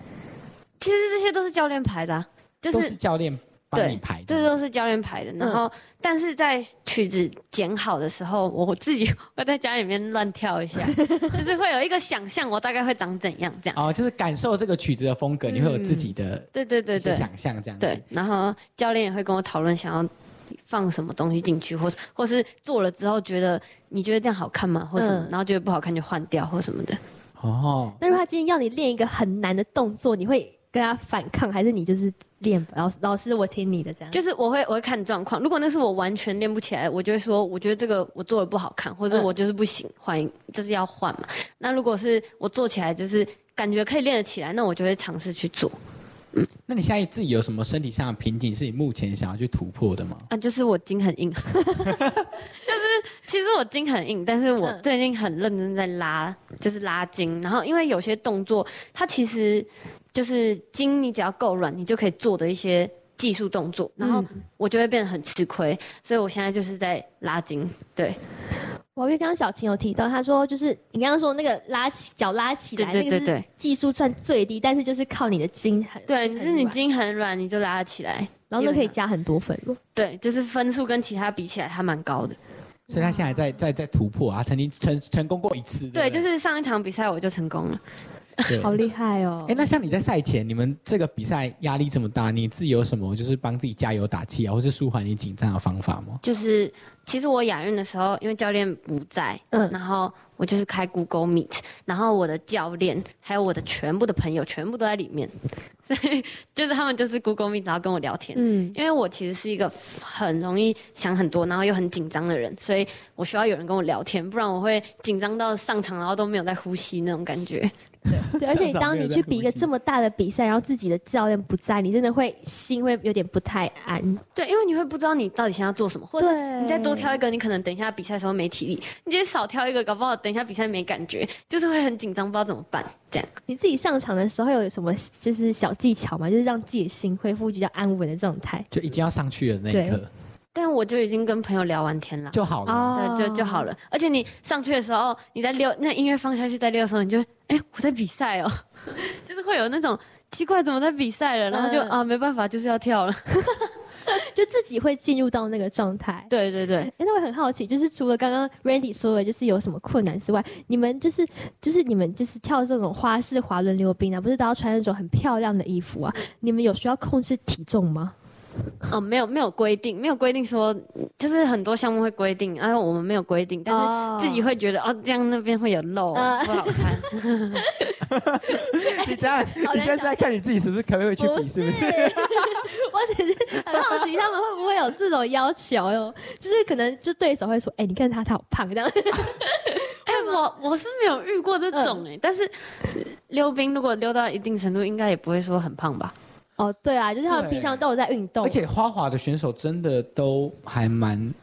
其实这些都是教练排的啊、就是是教练帮对你排的。这都是教练排的。然后，但是在曲子剪好的时候，我自己 *laughs* 会在家里面乱跳一下，就是会有一个想象，我大概会长怎样这样。哦，就是感受这个曲子的风格，你会有自己的对对对对想象这样子。对，然后教练也会跟我讨论想要放什么东西进去，或是或是做了之后觉得你觉得这样好看吗，或什么，嗯然后觉得不好看就换掉或什么的。哦，那如果他今天要你练一个很难的动作，你会跟他反抗，还是你就是练老师老师我听你的这样？就是我会我会看状况，如果那是我完全练不起来，我就会说我觉得这个我做的不好看，或者嗯我就是不行，换一就是要换嘛。那如果是我做起来就是感觉可以练得起来，那我就会尝试去做嗯那你现在自己有什么身体上的瓶颈是你目前想要去突破的吗？啊。就是我筋很硬，*laughs* 就是其实我筋很硬，但是我嗯最近很认真在拉，就是拉筋。然后因为有些动作它其实就是筋，你只要够软，你就可以做的一些。技术动作，然后嗯我就会变得很吃亏，所以我现在就是在拉筋，对，我因为刚刚小晴有提到，她说就是你刚刚说那个拉起脚拉起来，那个是对对对对技术算最低，但是就是靠你的筋很对，就是你筋很软，你就拉得起来，然后就可以加很多分了。对，就是分数跟其他比起来，还蛮高的。所以他现在在在在突破啊，曾经成成功过一次。对，不就是上一场比赛我就成功了。对好厉害哦哎，！那像你在赛前，你们这个比赛压力这么大，你自己有什么就是帮自己加油打气啊，或是舒缓你紧张的方法吗？就是其实我亚运的时候，因为教练不在，嗯然后我就是开 Google Meet，然后我的教练还有我的全部的朋友全部都在里面，*laughs* 所以就是他们就是 Google Meet，然后跟我聊天。嗯，因为我其实是一个很容易想很多，然后又很紧张的人，所以我需要有人跟我聊天，不然我会紧张到上场，然后都没有在呼吸那种感觉。*laughs* 对，而且你当你去比一个这么大的比赛，然后自己的教练不在，你真的会心会有点不太安。对，因为你会不知道你到底想要做什么，或者你再多挑一个，你可能等一下比赛的时候没体力；你就少挑一个，搞不好等一下比赛没感觉，就是会很紧张，不知道怎么办。这样，你自己上场的时候有什么就是小技巧吗？就是让自己的心恢复比较安稳的状态。就已经要上去的那一刻但我就已经跟朋友聊完天了。就好了。哦对，就就好了。而且你上去的时候，你在溜，那音乐放下去在溜的时候，你就会，哎、我在比赛哦，*laughs* 就是会有那种奇怪，怎么在比赛了？然后就、嗯啊，没办法，就是要跳了。*laughs* *laughs* 就自己会进入到那个状态。对对对，哎，那我很好奇，就是除了刚刚 Randy 说的，就是有什么困难之外，你们就是就是你们就是跳这种花式滑轮溜冰啊，不是都要穿那种很漂亮的衣服啊？你们有需要控制体重吗？哦，没有没有规定，没有规定说，就是很多项目会规定，然后我们没有规定，但哦是自己会觉得哦，这样那边会有漏，呃不好看。*laughs* 你这样，你现在是在看你自己是不是可以去比，是不是？*laughs* 我只是很好奇，他们会不会有这种要求哟？就是可能就对手会说：“哎、你看他，他好胖。”这样。*laughs* 哎、我我是没有遇过这种哎、但是呃溜冰如果溜到一定程度，应该也不会说很胖吧？哦，对啊，就是他们平常都有在运动，而且花滑的选手真的都还蛮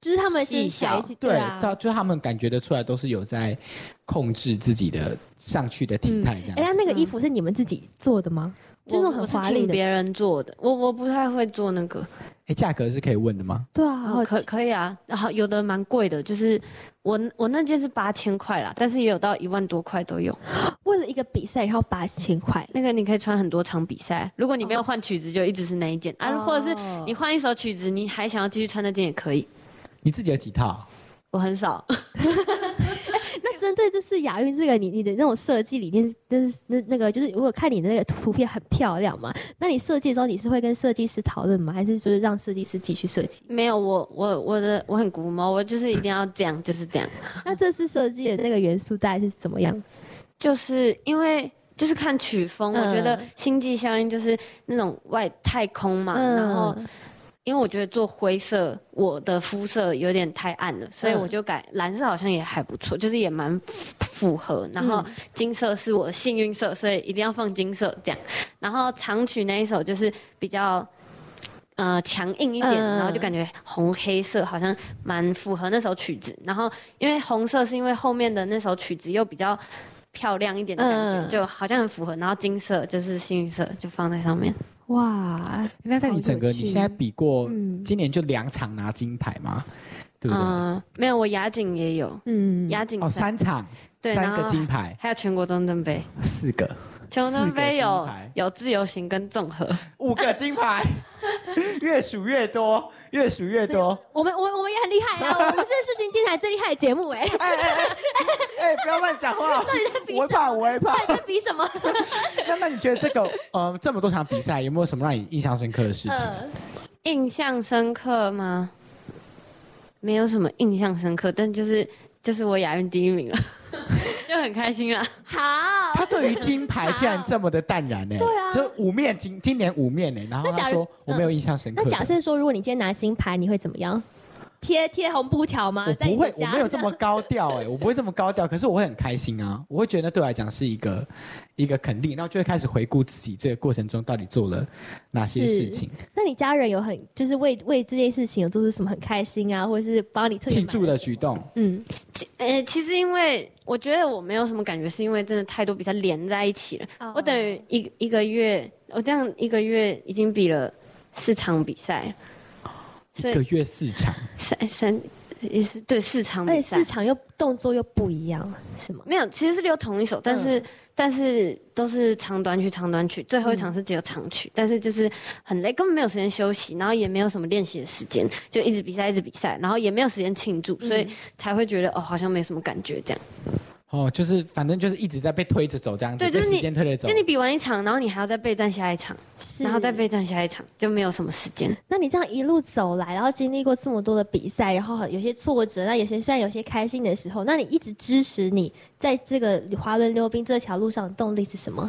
就是他们身细小对，啊。到就他们感觉得出来都是有在控制自己的上去的体态这样哎、那子。那个衣服是你们自己做的吗？就那种很华丽的。请别人做的，我我不太会做那个。哎，价格是可以问的吗？对啊，哦，可可以啊，然后有的蛮贵的，就是我我那件是八千块啦，但是也有到一万多块都有。*gasps* 为了一个比赛，然后八千块，那个你可以穿很多场比赛，如果你没有换曲子，就一直是那一件、啊，哦或者是你换一首曲子，你还想要继续穿那件也可以。你自己有几套？我很少，那 *laughs* 针对这次亚运这个，你你的那种设计理念，那是那那个就是，我有看你的那个图片很漂亮嘛？那你设计的时候，你是会跟设计师讨论吗？还是就是让设计师继续设计？没有我我我的我很古毛，我就是一定要这样，就是这样，*laughs* 那这次设计的那个元素大概是怎么样？就是因为。就是看曲风，嗯我觉得星际效应就是那种外太空嘛，嗯然后因为我觉得做灰色，我的肤色有点太暗了，所以嗯我就改蓝色，好像也还不错，就是也蛮符符合。然后金色是我的幸运色，所以一定要放金色这样。然后长曲那一首就是比较。呃，强硬一点，嗯然后就感觉红黑色好像蛮符合那首曲子。然后因为红色是因为后面的那首曲子又比较漂亮一点的感觉，嗯就好像很符合。然后金色就是幸运色，就放在上面。哇，那在你整个你现在比过，嗯。今年就两场拿金牌吗？对不对？啊，没有，我亚锦也有，嗯，哦，亚锦哦三场，对三个金牌，还有全国中正杯，四个，全国中正杯有有自由行跟综合，五个金牌，*laughs* 越数越多，越数越多。我们我们我们也很厉害啊！我们是事情电台最厉害的节目哎、哎哎哎，哎，不要乱讲话，*laughs* 比我会怕，我会怕。在比什么？*laughs* 那那你觉得这个呃这么多场比赛，有没有什么让你印象深刻的事情？嗯，印象深刻吗？没有什么印象深刻，但就是就是我亚运第一名了，*laughs* 就很开心啊。好，他对于金牌竟然这么的淡然呢？对啊就五面金，今年五面呢，然后他说我没有印象深刻那的。假设说，如果你今天拿金牌，你会怎么样？贴贴红布条吗？我不会，我没有这么高调哎、我不会这么高调，可是我会很开心啊，我会觉得那对我来讲是一个一个肯定，然后就会开始回顾自己这个过程中到底做了哪些事情，那你家人有很就是为为这件事情有做出什么很开心啊，或者是帮你特别庆祝的举动。嗯，其呃，其实因为我觉得我没有什么感觉，是因为真的太多比赛连在一起了。哦我等于一一个月，我这样一个月已经比了四场比赛一个月四场，三三也是对四场比赛而且市。场又动作又不一样，是吗？没有，其实是留同一首，但是、但是都是长短曲，长短曲。最后一场是只有长曲，但是就是很累，根本没有时间休息，然后也没有什么练习的时间，就一直比赛，一直比赛，然后也没有时间庆祝，所以才会觉得哦，好像没什么感觉这样。哦，就是反正就是一直在被推着走这样子，对就是你间推着走就。你比完一场，然后你还要再备战下一场，是然后再备战下一场，就没有什么时间。那你这样一路走来，然后经历过这么多的比赛，然后有些挫折，那有些虽然有些开心的时候，那你一直支持你在这个滑轮溜冰这条路上的动力是什么？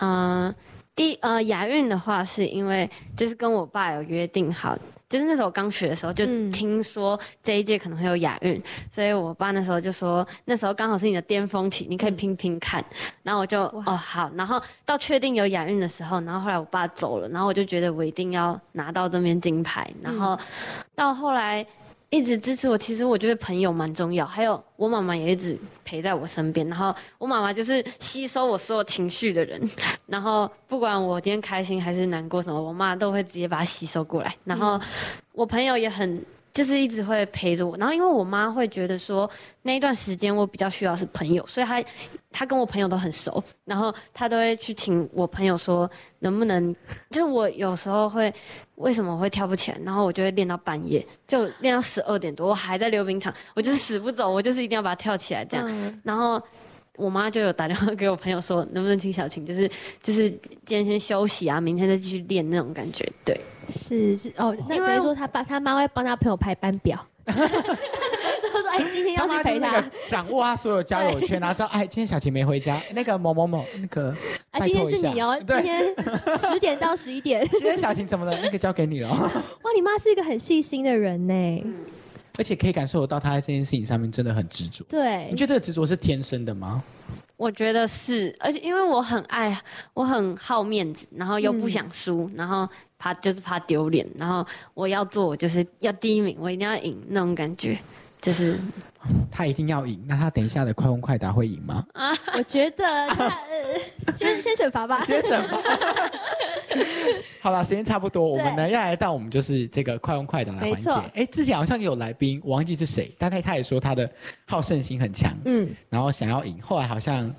嗯、第呃亚运的话，是因为就是跟我爸有约定好，就是那时候我刚学的时候就嗯。听说这一届可能会有亚运，所以我爸那时候就说那时候刚好是你的巅峰期，你可以拼拼看。然后我就哦好，然后到确定有亚运的时候，然后后来我爸走了，然后我就觉得我一定要拿到这面金牌，然后到后来。一直支持我，其实我觉得朋友蛮重要，还有我妈妈也一直陪在我身边。然后我妈妈就是吸收我所有情绪的人，然后不管我今天开心还是难过什么，我妈都会直接把它吸收过来。然后我朋友也很。就是一直会陪着我，然后因为我妈会觉得说那一段时间我比较需要是朋友，所以她她跟我朋友都很熟，然后她都会去请我朋友说能不能，就是我有时候会为什么我会跳不起来，然后我就会练到半夜，就练到十二点多，我还在溜冰场，我就是死不走，我就是一定要把它跳起来这样，嗯。然后我妈就有打电话给我朋友说，能不能请小琴，就是就是今天先休息啊，明天再继续练那种感觉。对，是是哦，那等于说他爸他妈会帮他朋友排班表，*laughs* 哎今天要去陪他。掌握他所有交友圈，然后知道哎，今天小琴没回家，那个某某某那个哎今天是你哦，今，天 *laughs* 十点到十一点，今天小琴怎么了？那个交给你了。哦，哇，你妈是一个很细心的人呢，而且可以感受得到他在这件事情上面真的很执着。对。你，觉得这个执着是天生的吗？我觉得是，而且因为我很爱，我很好面子，然后又不想输，然后怕就是怕丢脸，然后我要做，我就是要第一名，我一定要赢那种感觉，就是他一定要赢，那他等一下的快问快答会赢吗？*laughs* 我觉得他呃先先惩罚吧，先惩罚。*laughs* 好了，时间差不多，我们呢要来到我们就是这个快问快答的环节。哎，之前好像有来宾，我忘记是谁，但他他也说他的好胜心很强，嗯，然后想要赢，后来好像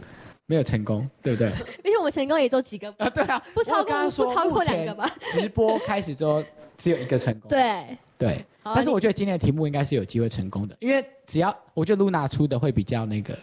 没有成功，对不对？因为我们成功也就几个，啊，对啊，不超过不超过两个吧直播开始之后只有一个成功，*laughs* 对，对。好但是我觉得今天的题目应该是有机会成功的，因为只要我觉得露娜出的会比较那个，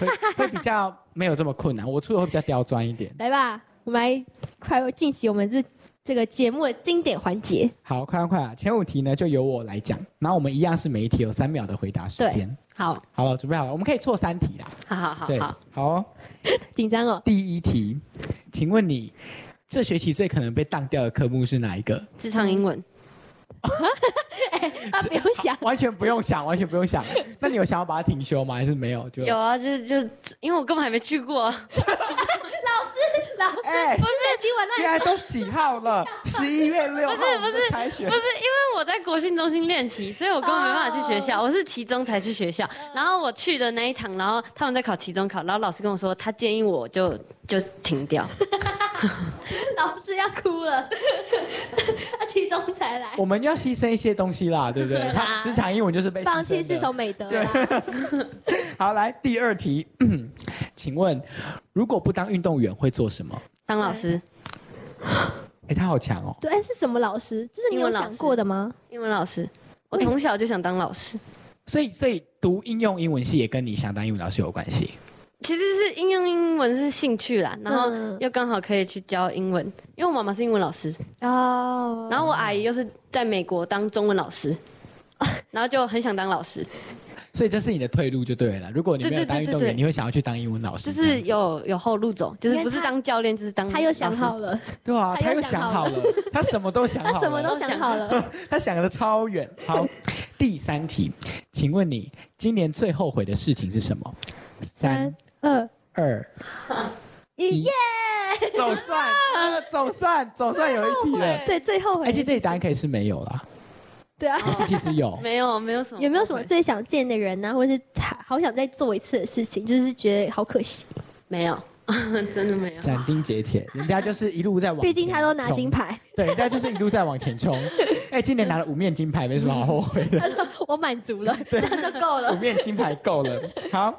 会会比较没有这么困难，我出的会比较刁钻一点。来吧，我们来快进行我们这这个节目的经典环节，好，快快快啊，前五题呢就由我来讲，然后我们一样是每一题有三秒的回答时间。好，好了，准备好了，我们可以错三题啦。好好好对，好，好哦。*laughs* 紧张哦，第一题，请问你这学期最可能被当掉的科目是哪一个？职场英文，*laughs* 他不用想，完全不用想，完全不用想。那你有想要把它停休吗？还是没有？就有啊，就就因为我根本还没去过，*laughs* 老师老师，哎不是新闻现在都几号了？*laughs* 十一月六号，不是开学不是因为我在国训中心练习，所以我根本没办法去学校。我是期中才去学校，然后我去的那一堂，然后他们在考期中考，然后老师跟我说，他建议我就就停掉。*laughs* 老师要哭了，*laughs* 他期中才来，我们要牺牲一些东西啦，对不对？他职场英文就是被放弃是种美德对。好，来第二题，*clears throat* 请问如果不当运动员会做什么？当老师，哎，他好强哦！对，是什么老师？这是你有英文老师想过的吗？英文老师，我从小就想当老师。所以，所以读应用英文系也跟你想当英文老师有关系。其实是应用英文是兴趣啦，然后嗯又刚好可以去教英文，因为我妈妈是英文老师，哦，然后我阿姨又是在美国当中文老师，*laughs* 然后就很想当老师，所以这是你的退路就对了。如果你没有当运动员，你会想要去当英文老师，就是有有后路走，就是不是当教练就是当他又想好了，*laughs* 对啊，他又想好了他什么都想好了，他什么都想好了。*laughs* *laughs* 他想的超远。好，第三题，请问你今年最后悔的事情是什么？三二二一，耶！总算，呃总算，总算有一题了。对，最后悔。而且这里答案可以是没有啦，对啊，可是其实有。*laughs* 没有没有什么，有没有什么最想见的人呢、或者是好好想再做一次的事情，就是觉得好可惜。没有，*laughs* 真的没有。斩钉截铁，人家就是一路在往前冲，毕竟他都拿金牌，对，人家就是一路在往前冲。哎，今年拿了五面金牌，没什么好后悔的，他说 *laughs* 我满足了，这样就够了五。面金牌够了。好，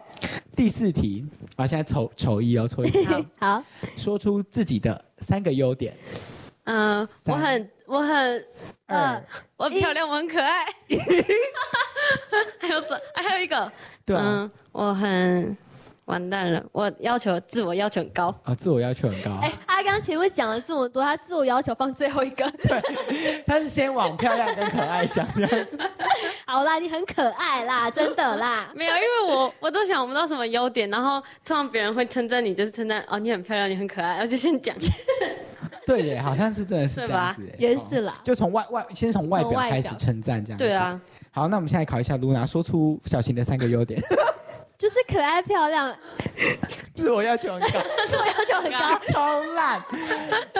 第四题，啊，现在抽抽一哦，抽一题，好，说出自己的三个优点。嗯，三我很我很二二，我很漂亮，我很可爱。*laughs* 还有什还有一个，对啊，嗯，我很完蛋了，我要求自我要求很高。啊，自我要求很高。哎、他刚刚前面讲了这么多，他自我要求放最后一个。对 *laughs* 他是先往漂亮跟可爱想这样子。*laughs* 好啦，你很可爱啦，真的啦。没有，因为我我都想不到什么优点，然后通常别人会称赞你，就是称赞哦你很漂亮，你很可爱，我就先讲。*laughs* 对耶，好像是真的是这样子耶。也是啦哦就从外外先从外表开始称赞这样子。对啊，好，那我们现在考一下露娜，说出小晴的三个优点。*laughs* 就是可爱漂亮，*laughs* 自我要求很高，自我要求很高。超烂，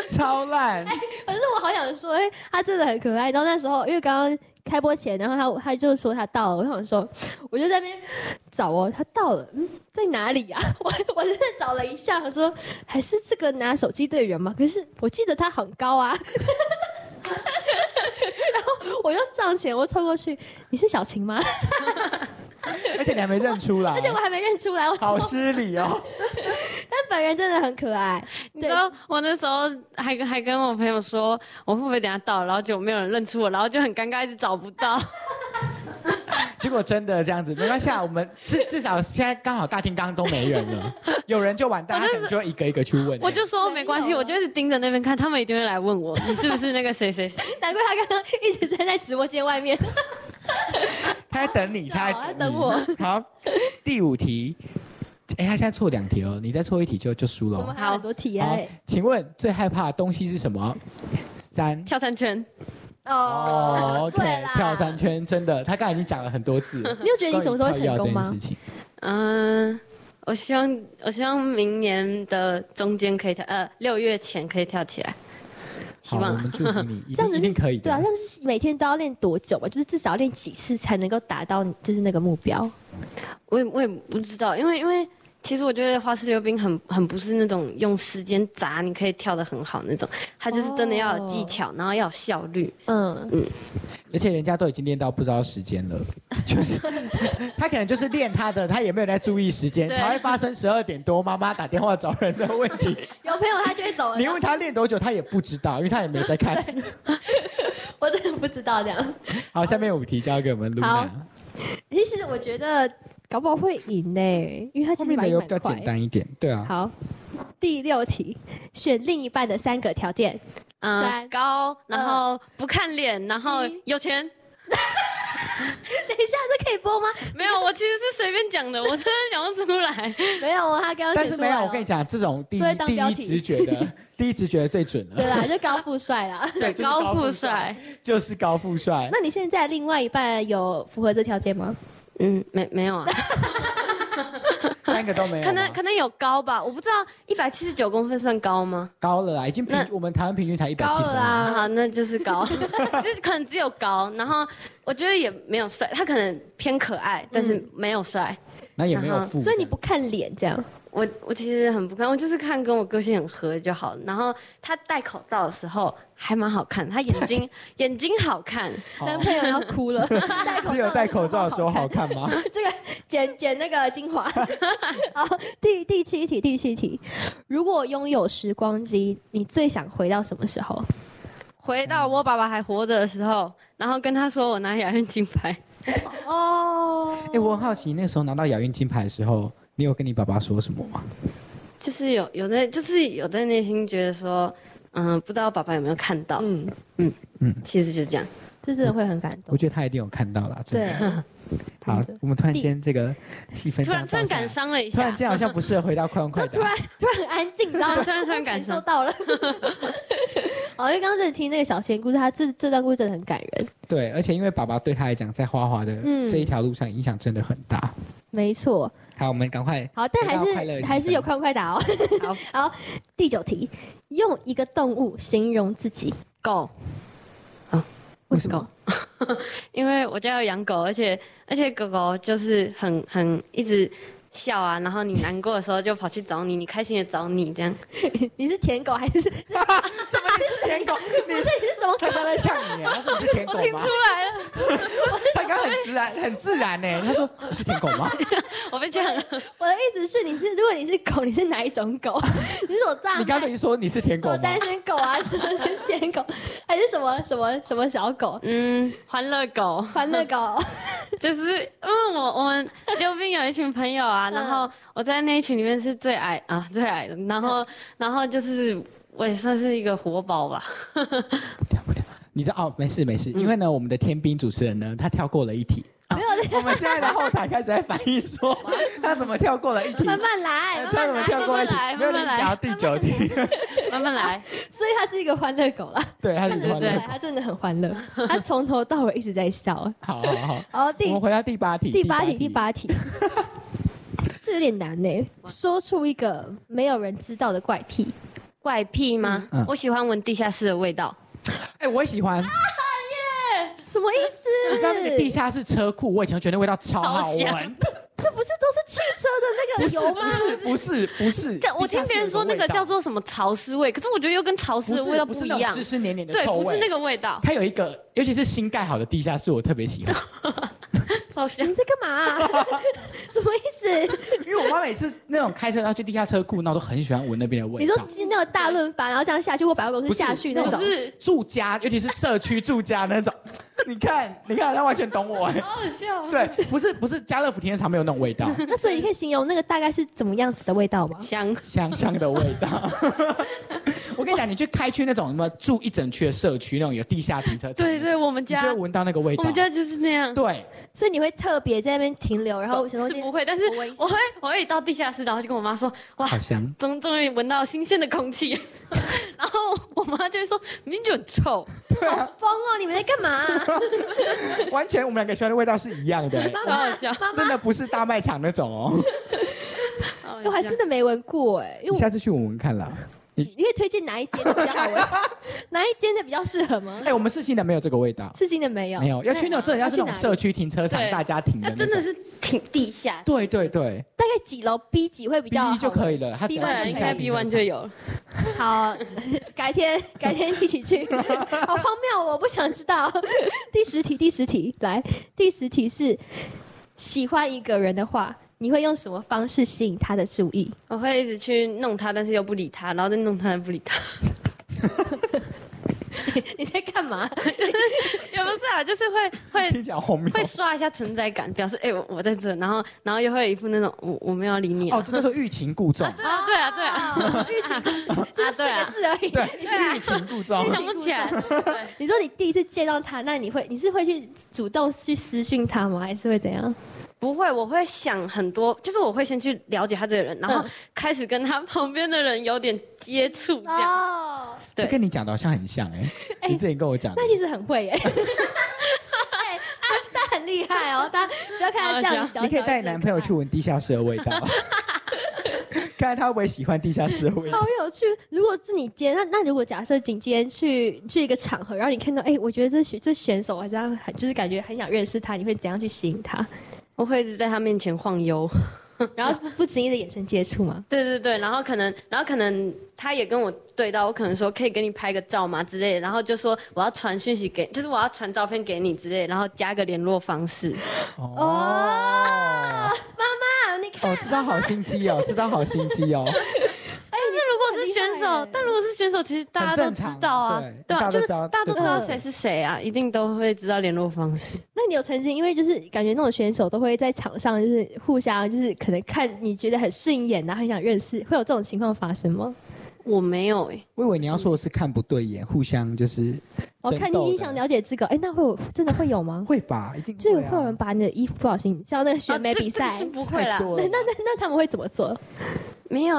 超烂。可是我好想说，哎、她真的很可爱。然后那时候因为刚刚开播前，然后他他就说他到了，我想说，我就在那边找哦，他到了，嗯，在哪里呀、*laughs* 我我真的找了一下，我说还是这个拿手机的人吗？可是我记得他很高啊。*laughs* 然后我又上前，我凑过去，你是小晴吗？*laughs* *laughs* 而且你还没认出来，而且我还没认出来，我好，失礼哦。*laughs* 但本人真的很可爱。你知道我那时候还跟还跟我朋友说，我会不会等下到了，然后就没有人认出我，然后就很尴尬，一直找不到。*laughs* 结果真的这样子，没关系啊，我们至至少现在刚好大厅刚刚都没人了，有人就完蛋，他可能就会一个一个去问。我就说没关系，我就一直盯着那边看，他们一定会来问我，你是不是那个谁谁谁？难怪他刚刚一直站在直播间外面。*laughs* 他在等你，他他在等我。好，第五题，哎，他现在错两题哦，你再错一题就就输了哦。我们还有很多题好哎。，请问最害怕的东西是什么？三。跳三圈，哦对，OK，啦跳三。圈，真的，他刚才已经讲了很多次。*laughs* 你有觉得你什么时候会成功吗嗯、我希望我希望明年的中间可以跳，呃，六月前可以跳起来，希好，我望们祝福你，*laughs* 这样子是定一定可以对啊，的这。样是每天都要练多久吧？就是至少要练几次才能够达到就是那个目标？我也我也不知道，因为因为其实我觉得花式溜冰很很不是那种用时间砸你可以跳得很好那种，它就是真的要有技巧，然后要有效率。嗯嗯，而且人家都已经练到不知道时间了，*laughs* 就是 *laughs* 他可能就是练他的，他也没有在注意时间，对才会发生十二点多妈妈打电话找人的问题。*laughs* 有朋友他就会走了。你问他练多久，他也不知道，因为他也没在看。我真的不知道这样。好，下面五题交给我们露好娜，其实我觉得搞不好会赢呢，因为他其后面的又比较简快。单一点，对啊。好，第六题，选另一半的三个条件。嗯、高，然后不看脸，然后有钱。*laughs* 等一下，这可以播吗？没有，我其实是随便讲的，我真的想不出来。*laughs* 没有哦，他刚刚但是没有，我跟你讲，这种第一 *laughs* 第一直觉的，第一直觉的最准了。对啦，就高富帅啦。对，就是高富富帅，就是高富帅。那你现在另外一半有符合这条件吗？嗯，没没有啊，*laughs* 三个都没有，可能可能有高吧，我不知道，一百七十九公分算高吗？高了啦，已经平我们台湾平均才一百七十高了啦啊，好，那就是高，*laughs* 就是可能只有高，然后我觉得也没有帅，他可能偏可爱，但是没有帅。那也没有富，所以你不看脸这样？我我其实很不看，我就是看跟我个性很合就好。然后他戴口罩的时候还蛮好看，他眼睛 *laughs* 眼睛好看，好男朋友要哭了。*laughs* 戴口只有戴口罩的时候好看。看吗？*laughs* 这个剪剪那个精华。好，第第七题，第七题，如果拥有时光机，你最想回到什么时候？回到我爸爸还活着的时候，然后跟他说我拿亚运金牌。哦，哎、我很好奇，那时候拿到亚运金牌的时候，你有跟你爸爸说什么吗？就是有有在，就是有在内心觉得说，嗯，不知道爸爸有没有看到，嗯嗯嗯，其实就这样。这真的会很感动我。觉得他一定有看到啦。真对的。*laughs* 好真的，我们突然间这个气氛突然突然感伤，伤了一下突然下，间好像不适合回到快问快突然突然很安静，*laughs* 然后？突然突然感受到了。*laughs* 哦，因为刚刚这里听那个小仙故事，他这这段故事真的很感人。对，而且因为爸爸对他来讲，在花滑的嗯这一条路上影响真的很大。没错，好，我们赶快好，但还是还是有快问快打哦。好，*laughs* 好，第九题，用一个动物形容自己。狗，为什么？*laughs* 因为我家有养狗，而且而且狗狗就是很很一直笑啊，然后你难过的时候就跑去找你，你开心的找你这样。*laughs* 你是舔狗还是？*laughs* 什么？你是舔狗？你不是你是什么？他刚才呛你啊？他说你是舔狗吗？来了，*laughs* 他刚很自然，很自然呢。他说你是舔狗吗？我被呛了。我的意思是，你是如果你是狗，你是哪一种狗？你是我大你刚才已说你是舔狗吗？狗单身狗啊，什么是舔狗，还是什么什么什么小狗？嗯，欢乐狗欢乐狗？就是因为我我们溜冰有一群朋友啊，啊，然后我在那一群里面是最矮啊，最矮的，然后然后就是我也算是一个活宝吧。*laughs* 你知道哦，没事没事，因为呢，我们的天兵主持人呢，他跳过了一题。没有，我们现在的后台开始在反映说，*laughs* 他怎么跳过了一题？慢慢来，慢他怎么慢来。跳过一题慢慢来？第九题。慢慢来，*laughs* 所以他是一个欢乐狗啦，对，他是欢乐。他真的很欢乐，他从头到尾一直在笑。好好好，我们回到第八题。第八题，第。八题，这有点难呢。说出一个没有人知道的怪癖，怪癖吗？嗯嗯我喜欢闻地下室的味道。哎，我也喜欢。什么意思？你知道那个地下室车库，我以前觉得那味道超好超闻。香 *laughs* 这不是都是汽车的那不是个油吗？不是不是不是但，我听别人说那个叫做什么潮湿味，可是我觉得又跟潮湿的味道不一样。湿湿黏黏的对，臭味。不是那个味道，它有一个，尤其是新盖好的地下室，我特别喜欢，*laughs* 超香你。在干嘛、啊？*laughs* 什么意思？因为我妈每次那种开车要去地下车库，那我都很喜欢闻那边的味道你道。说是那个大润发，然后这样下去，或百货公司下去那种？是，住家，尤其是社区住家那种，*laughs* 你看，你看，他完全懂我哎。好好笑。对，不是不是，家乐福停车场没有那种味道，*laughs* 那所以你可以形容那个大概是怎么样子的味道吗？香。香香的味道。我跟你讲，你去开去那种什么住一整区的社区，那种有地下停车场，对对，我们家就会闻到那个味道。我们家就是那样。对，所以你会特别在那边停留，然后想说是不会，但是我会我会到地下室，然后就跟我妈说，哇好，香。终终于闻到新鲜的空气，*laughs* 然后我妈就会说，明明就很臭，好疯哦！你们在干嘛、完全我们两个喜欢的味道是一样的，*laughs* 超好笑。真的不是大卖场那种哦。*laughs* 我还真的没闻过哎，因为下次去闻闻看啦。你可以推荐哪一间的比较好闻？*laughs* 哪一间的比较适合吗？哎，我们四星的没有这个味道，四星的没有，没有，要去那种真的要是那种社区，停车场，大家停的那真的是停地下，对对对大概几楼 B 几会比较好一就可以了。B 要 one，应该 B 车 one 就有了。好，改天改天一起去，*laughs* 好荒谬，我不想知道。*laughs* 第十题，第十题，来，第十题是喜欢一个人的话，你会用什么方式吸引他的注意？我会一直去弄他，但是又不理他，然后再弄他，又不理他。*laughs* 你在干嘛？就是也不是啊，就是会会。会刷一下存在感，表示哎、我我在这，然后然后又会有一副那种我我没有要理你啊哦，这就是欲擒故纵。对啊对啊对啊，啊，欲擒故就是四个字而已。对，*laughs* 欲擒故纵。你想不起来。你说你第一次见到他，那你会你是会去主动去私讯他吗？还是会怎样？不会，我会想很多，就是我会先去了解他这个人，然后嗯开始跟他旁边的人有点接触，这样。哦，对这跟你讲的好像很像哎，哎你之前跟我讲的那。其实很会耶。*laughs* 哎他他很厉害哦，他不要看他这样小小你可以带男朋友去一闻地下室的味道，*laughs* 看看他会不会喜欢地下室的味道好。有趣。如果是你今天，那那如果假设你今天去去一个场合，然后你看到，哎、我觉得这选这选手好像很就是感觉很想认识他，你会怎样去吸引他？我会一直在他面前晃悠。*laughs* 然后不不经意的眼神接触嘛？对对对，然后可能，然后可能他也跟我对到，我可能说可以跟你拍个照嘛之类的，然后就说我要传讯息给，就是我要传照片给你之类的，然后加个联络方式。哦，哦妈妈，你看，哦，这招好心机哦，这招好心机哦。如果是选手但如果是选手，其实大家都知道啊对啊，就是大家都知道谁是谁啊，一定都会知道联络方式。那你有曾经因为就是感觉那种选手都会在场上就是互相就是可能看你觉得很顺眼，然后很想认识，会有这种情况发生吗？我没有哎、我以为你要说的是看不对眼，互相就是我看你你想了解这个，哎、那会有真的会有吗？*laughs* 会吧，一定就会啊会有人把你的衣服不小心像那个选美比赛，这是不会啦 *laughs* 那那那他们会怎么做？没有，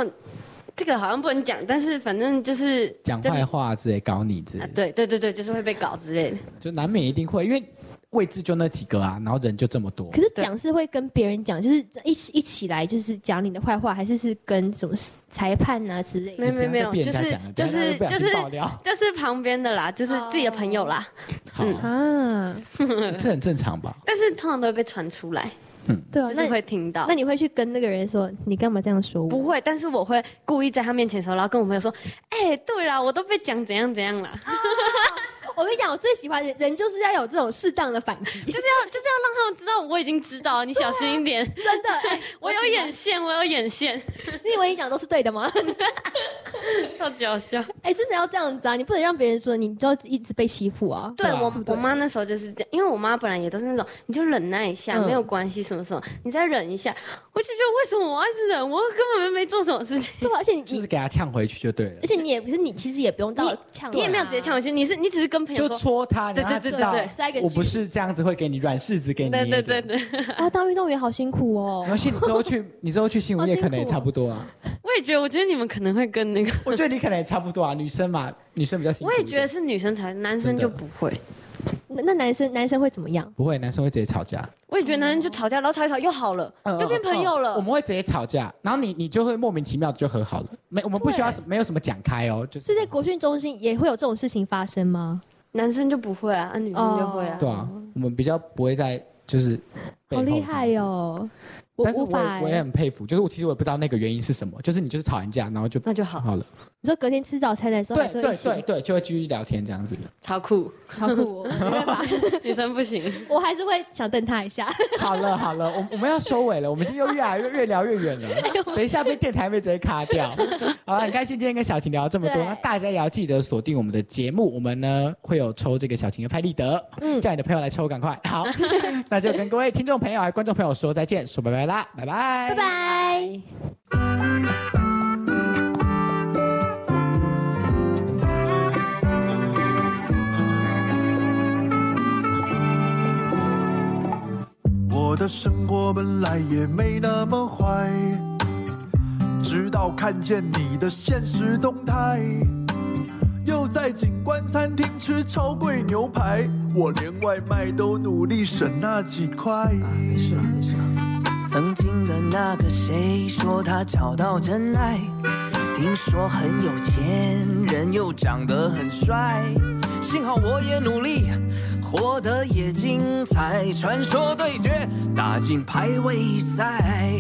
这个好像不能讲，但是反正就是讲就是坏话之类搞你之类对对对对，就是会被搞之类的。就难免一定会，因为位置就那几个啊，然后人就这么多可。是讲是会跟别人讲，就是一起一起来，就是讲你的坏话，还是是跟什么裁判啊之类的？没有没有没有，就是就是就是 *laughs* 就是旁边的啦，就是自己的朋友啦，好，啊，这很正常吧？*laughs* 但是通常都会被传出来，对啊，就是会听到那。你会去跟那个人说，你干嘛这样说我？不会，但是我会故意在他面前的时候，然后跟我朋友说：“哎、对啦，我都被讲怎样怎样啦。我跟你讲，我最喜欢的人就是要有这种适当的反击，*laughs* 就是要就是要让他们知道我已经知道了，你小心一点。*laughs* 真的。哎 *laughs* 我有眼线，我有眼线。你以为你讲的都是对的吗？超级好笑。哎、真的要这样子啊！你不能让别人说你就一直被欺负啊。对我我妈那时候就是这样，因为我妈本来也都是那种，你就忍耐一下，嗯没有关系，什么什么，你再忍一下。我就觉得为什么我要一直忍？我根本没做什么事情。对吧，而且你就是给他呛回去就对了而，且你也不是你，其实也不用到呛、你也没有直接呛回去，你是你只是跟朋友就，戳他，对让他知道对对对在一个我不是这样子会给你软柿子给你对捏的。对对对，啊，当运动员好辛苦哦没。关系，你之后去，你之后去新闻业可能也差不多啊。我也觉得，我觉得你们可能会跟那个，我觉得你可能也差不多啊，女生嘛，女生比较辛苦。我也觉得是女生才，男生就不会。那那男生男生会怎么样？不会，男生会直接吵架，我也觉得男生就吵架，然后吵一吵又好了，嗯又变朋友了。我们会直接吵架，然后你你就会莫名其妙的就和好了。没，我们不需要什没有什么讲开哦，就是在国训中心也会有这种事情发生吗？男生就不会啊，啊女生就会啊。对啊，我们比较不会在就是背好后厉害这样子。哦！我但是我我也欸。很佩服，就是我其实我也不知道那个原因是什么，就是你就是吵完架，然后就那就好好了，你说隔天吃早餐的时候对对对对，就会继续聊天这样子。超酷，超酷哦！没办法，*laughs* 女生不行。我还是会想瞪他一下。好了好了，我我们要收尾了，我们今天又越来越越聊越远了。*laughs* 等一下被电台妹直接卡掉。*laughs* 好了，很开心今天跟小晴聊这么多，那大家也要记得锁定我们的节目，我们呢会有抽这个小晴的拍立得，嗯叫你的朋友来抽，赶快。好，那就跟各位听众朋友还有观众朋友说再见，说拜拜啦，拜拜，拜拜。我的生活本来也没那么坏，直到看见你的现实动态，又在景观餐厅吃超贵牛排，我连外卖都努力省那几块。啊没事了没事了。曾经的那个谁说他找到真爱，听说很有钱，人又长得很帅。幸好我也努力，活得也精彩。传说对决，打进排位赛。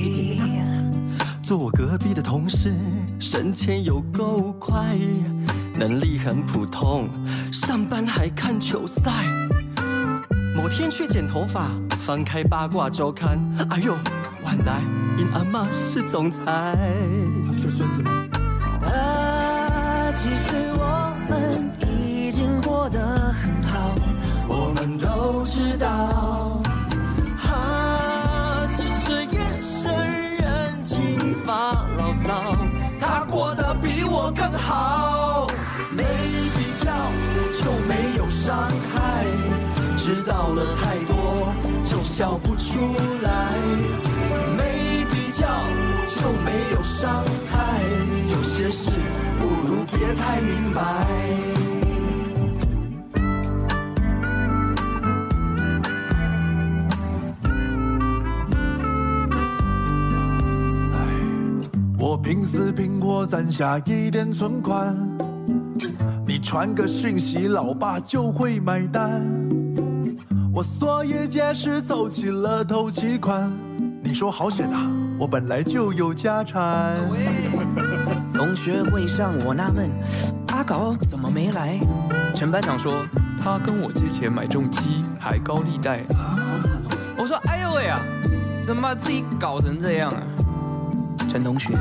做我隔壁的同事，升迁有够快，能力很普通，上班还看球赛。某天去剪头发，翻开八卦周刊，哎呦，原来因阿妈是总裁。他是孙子吗？其实我们已经过得很好，我们都知道，哈，只是夜深人静发牢骚。他过得比我更好，没比较就没有伤害，知道了太多就笑不出来，没比较就没有伤害，有些事别太明白。我拼死拼活攒下一点存款，你传个讯息，老爸就会买单。我所以解释凑齐了头期款，你说好险啊，我本来就有家产。同学会上我纳闷，阿搞怎么没来？陈班长说他跟我借钱买重机，还高利贷。我说：“哎呦喂啊，怎么把自己搞成这样啊？”陈同学，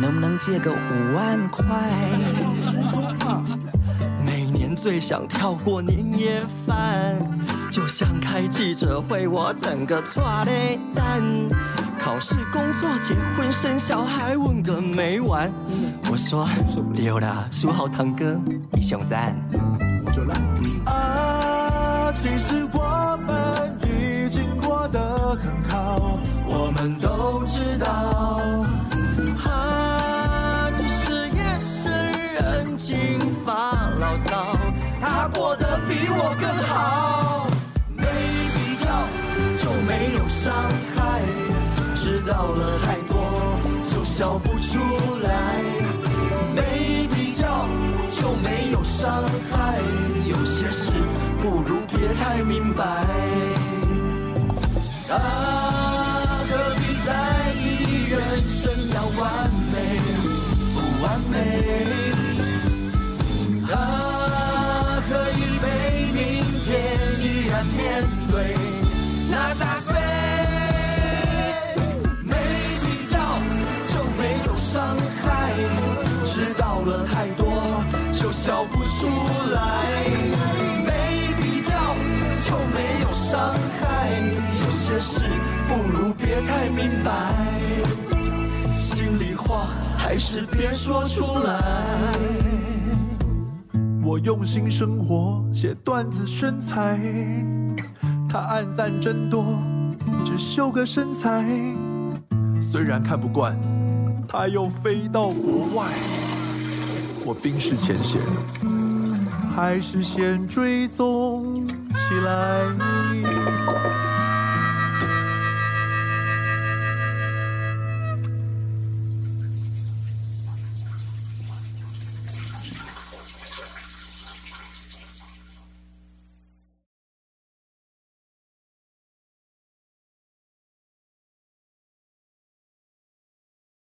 能不能借个五万块？*laughs* 每年最想跳过年夜饭，就像开记者会，我整个抓嘞蛋。考试、工作、结婚、生小孩，问个没完。我说丢了，书豪堂哥，你想赞。啊，其实我们已经过得很好，我们都知道。笑不出来，没比较就没有伤害，有些事不如别太明白。啊，何必在意人生要完美不完美？出来。没比较就没有伤害，有些事不如别太明白，心里话还是别说出来。我用心生活，写段子宣财，他暗赞真多，只秀个身材。虽然看不惯，他又飞到国外，我冰释前嫌，还是先追踪起来。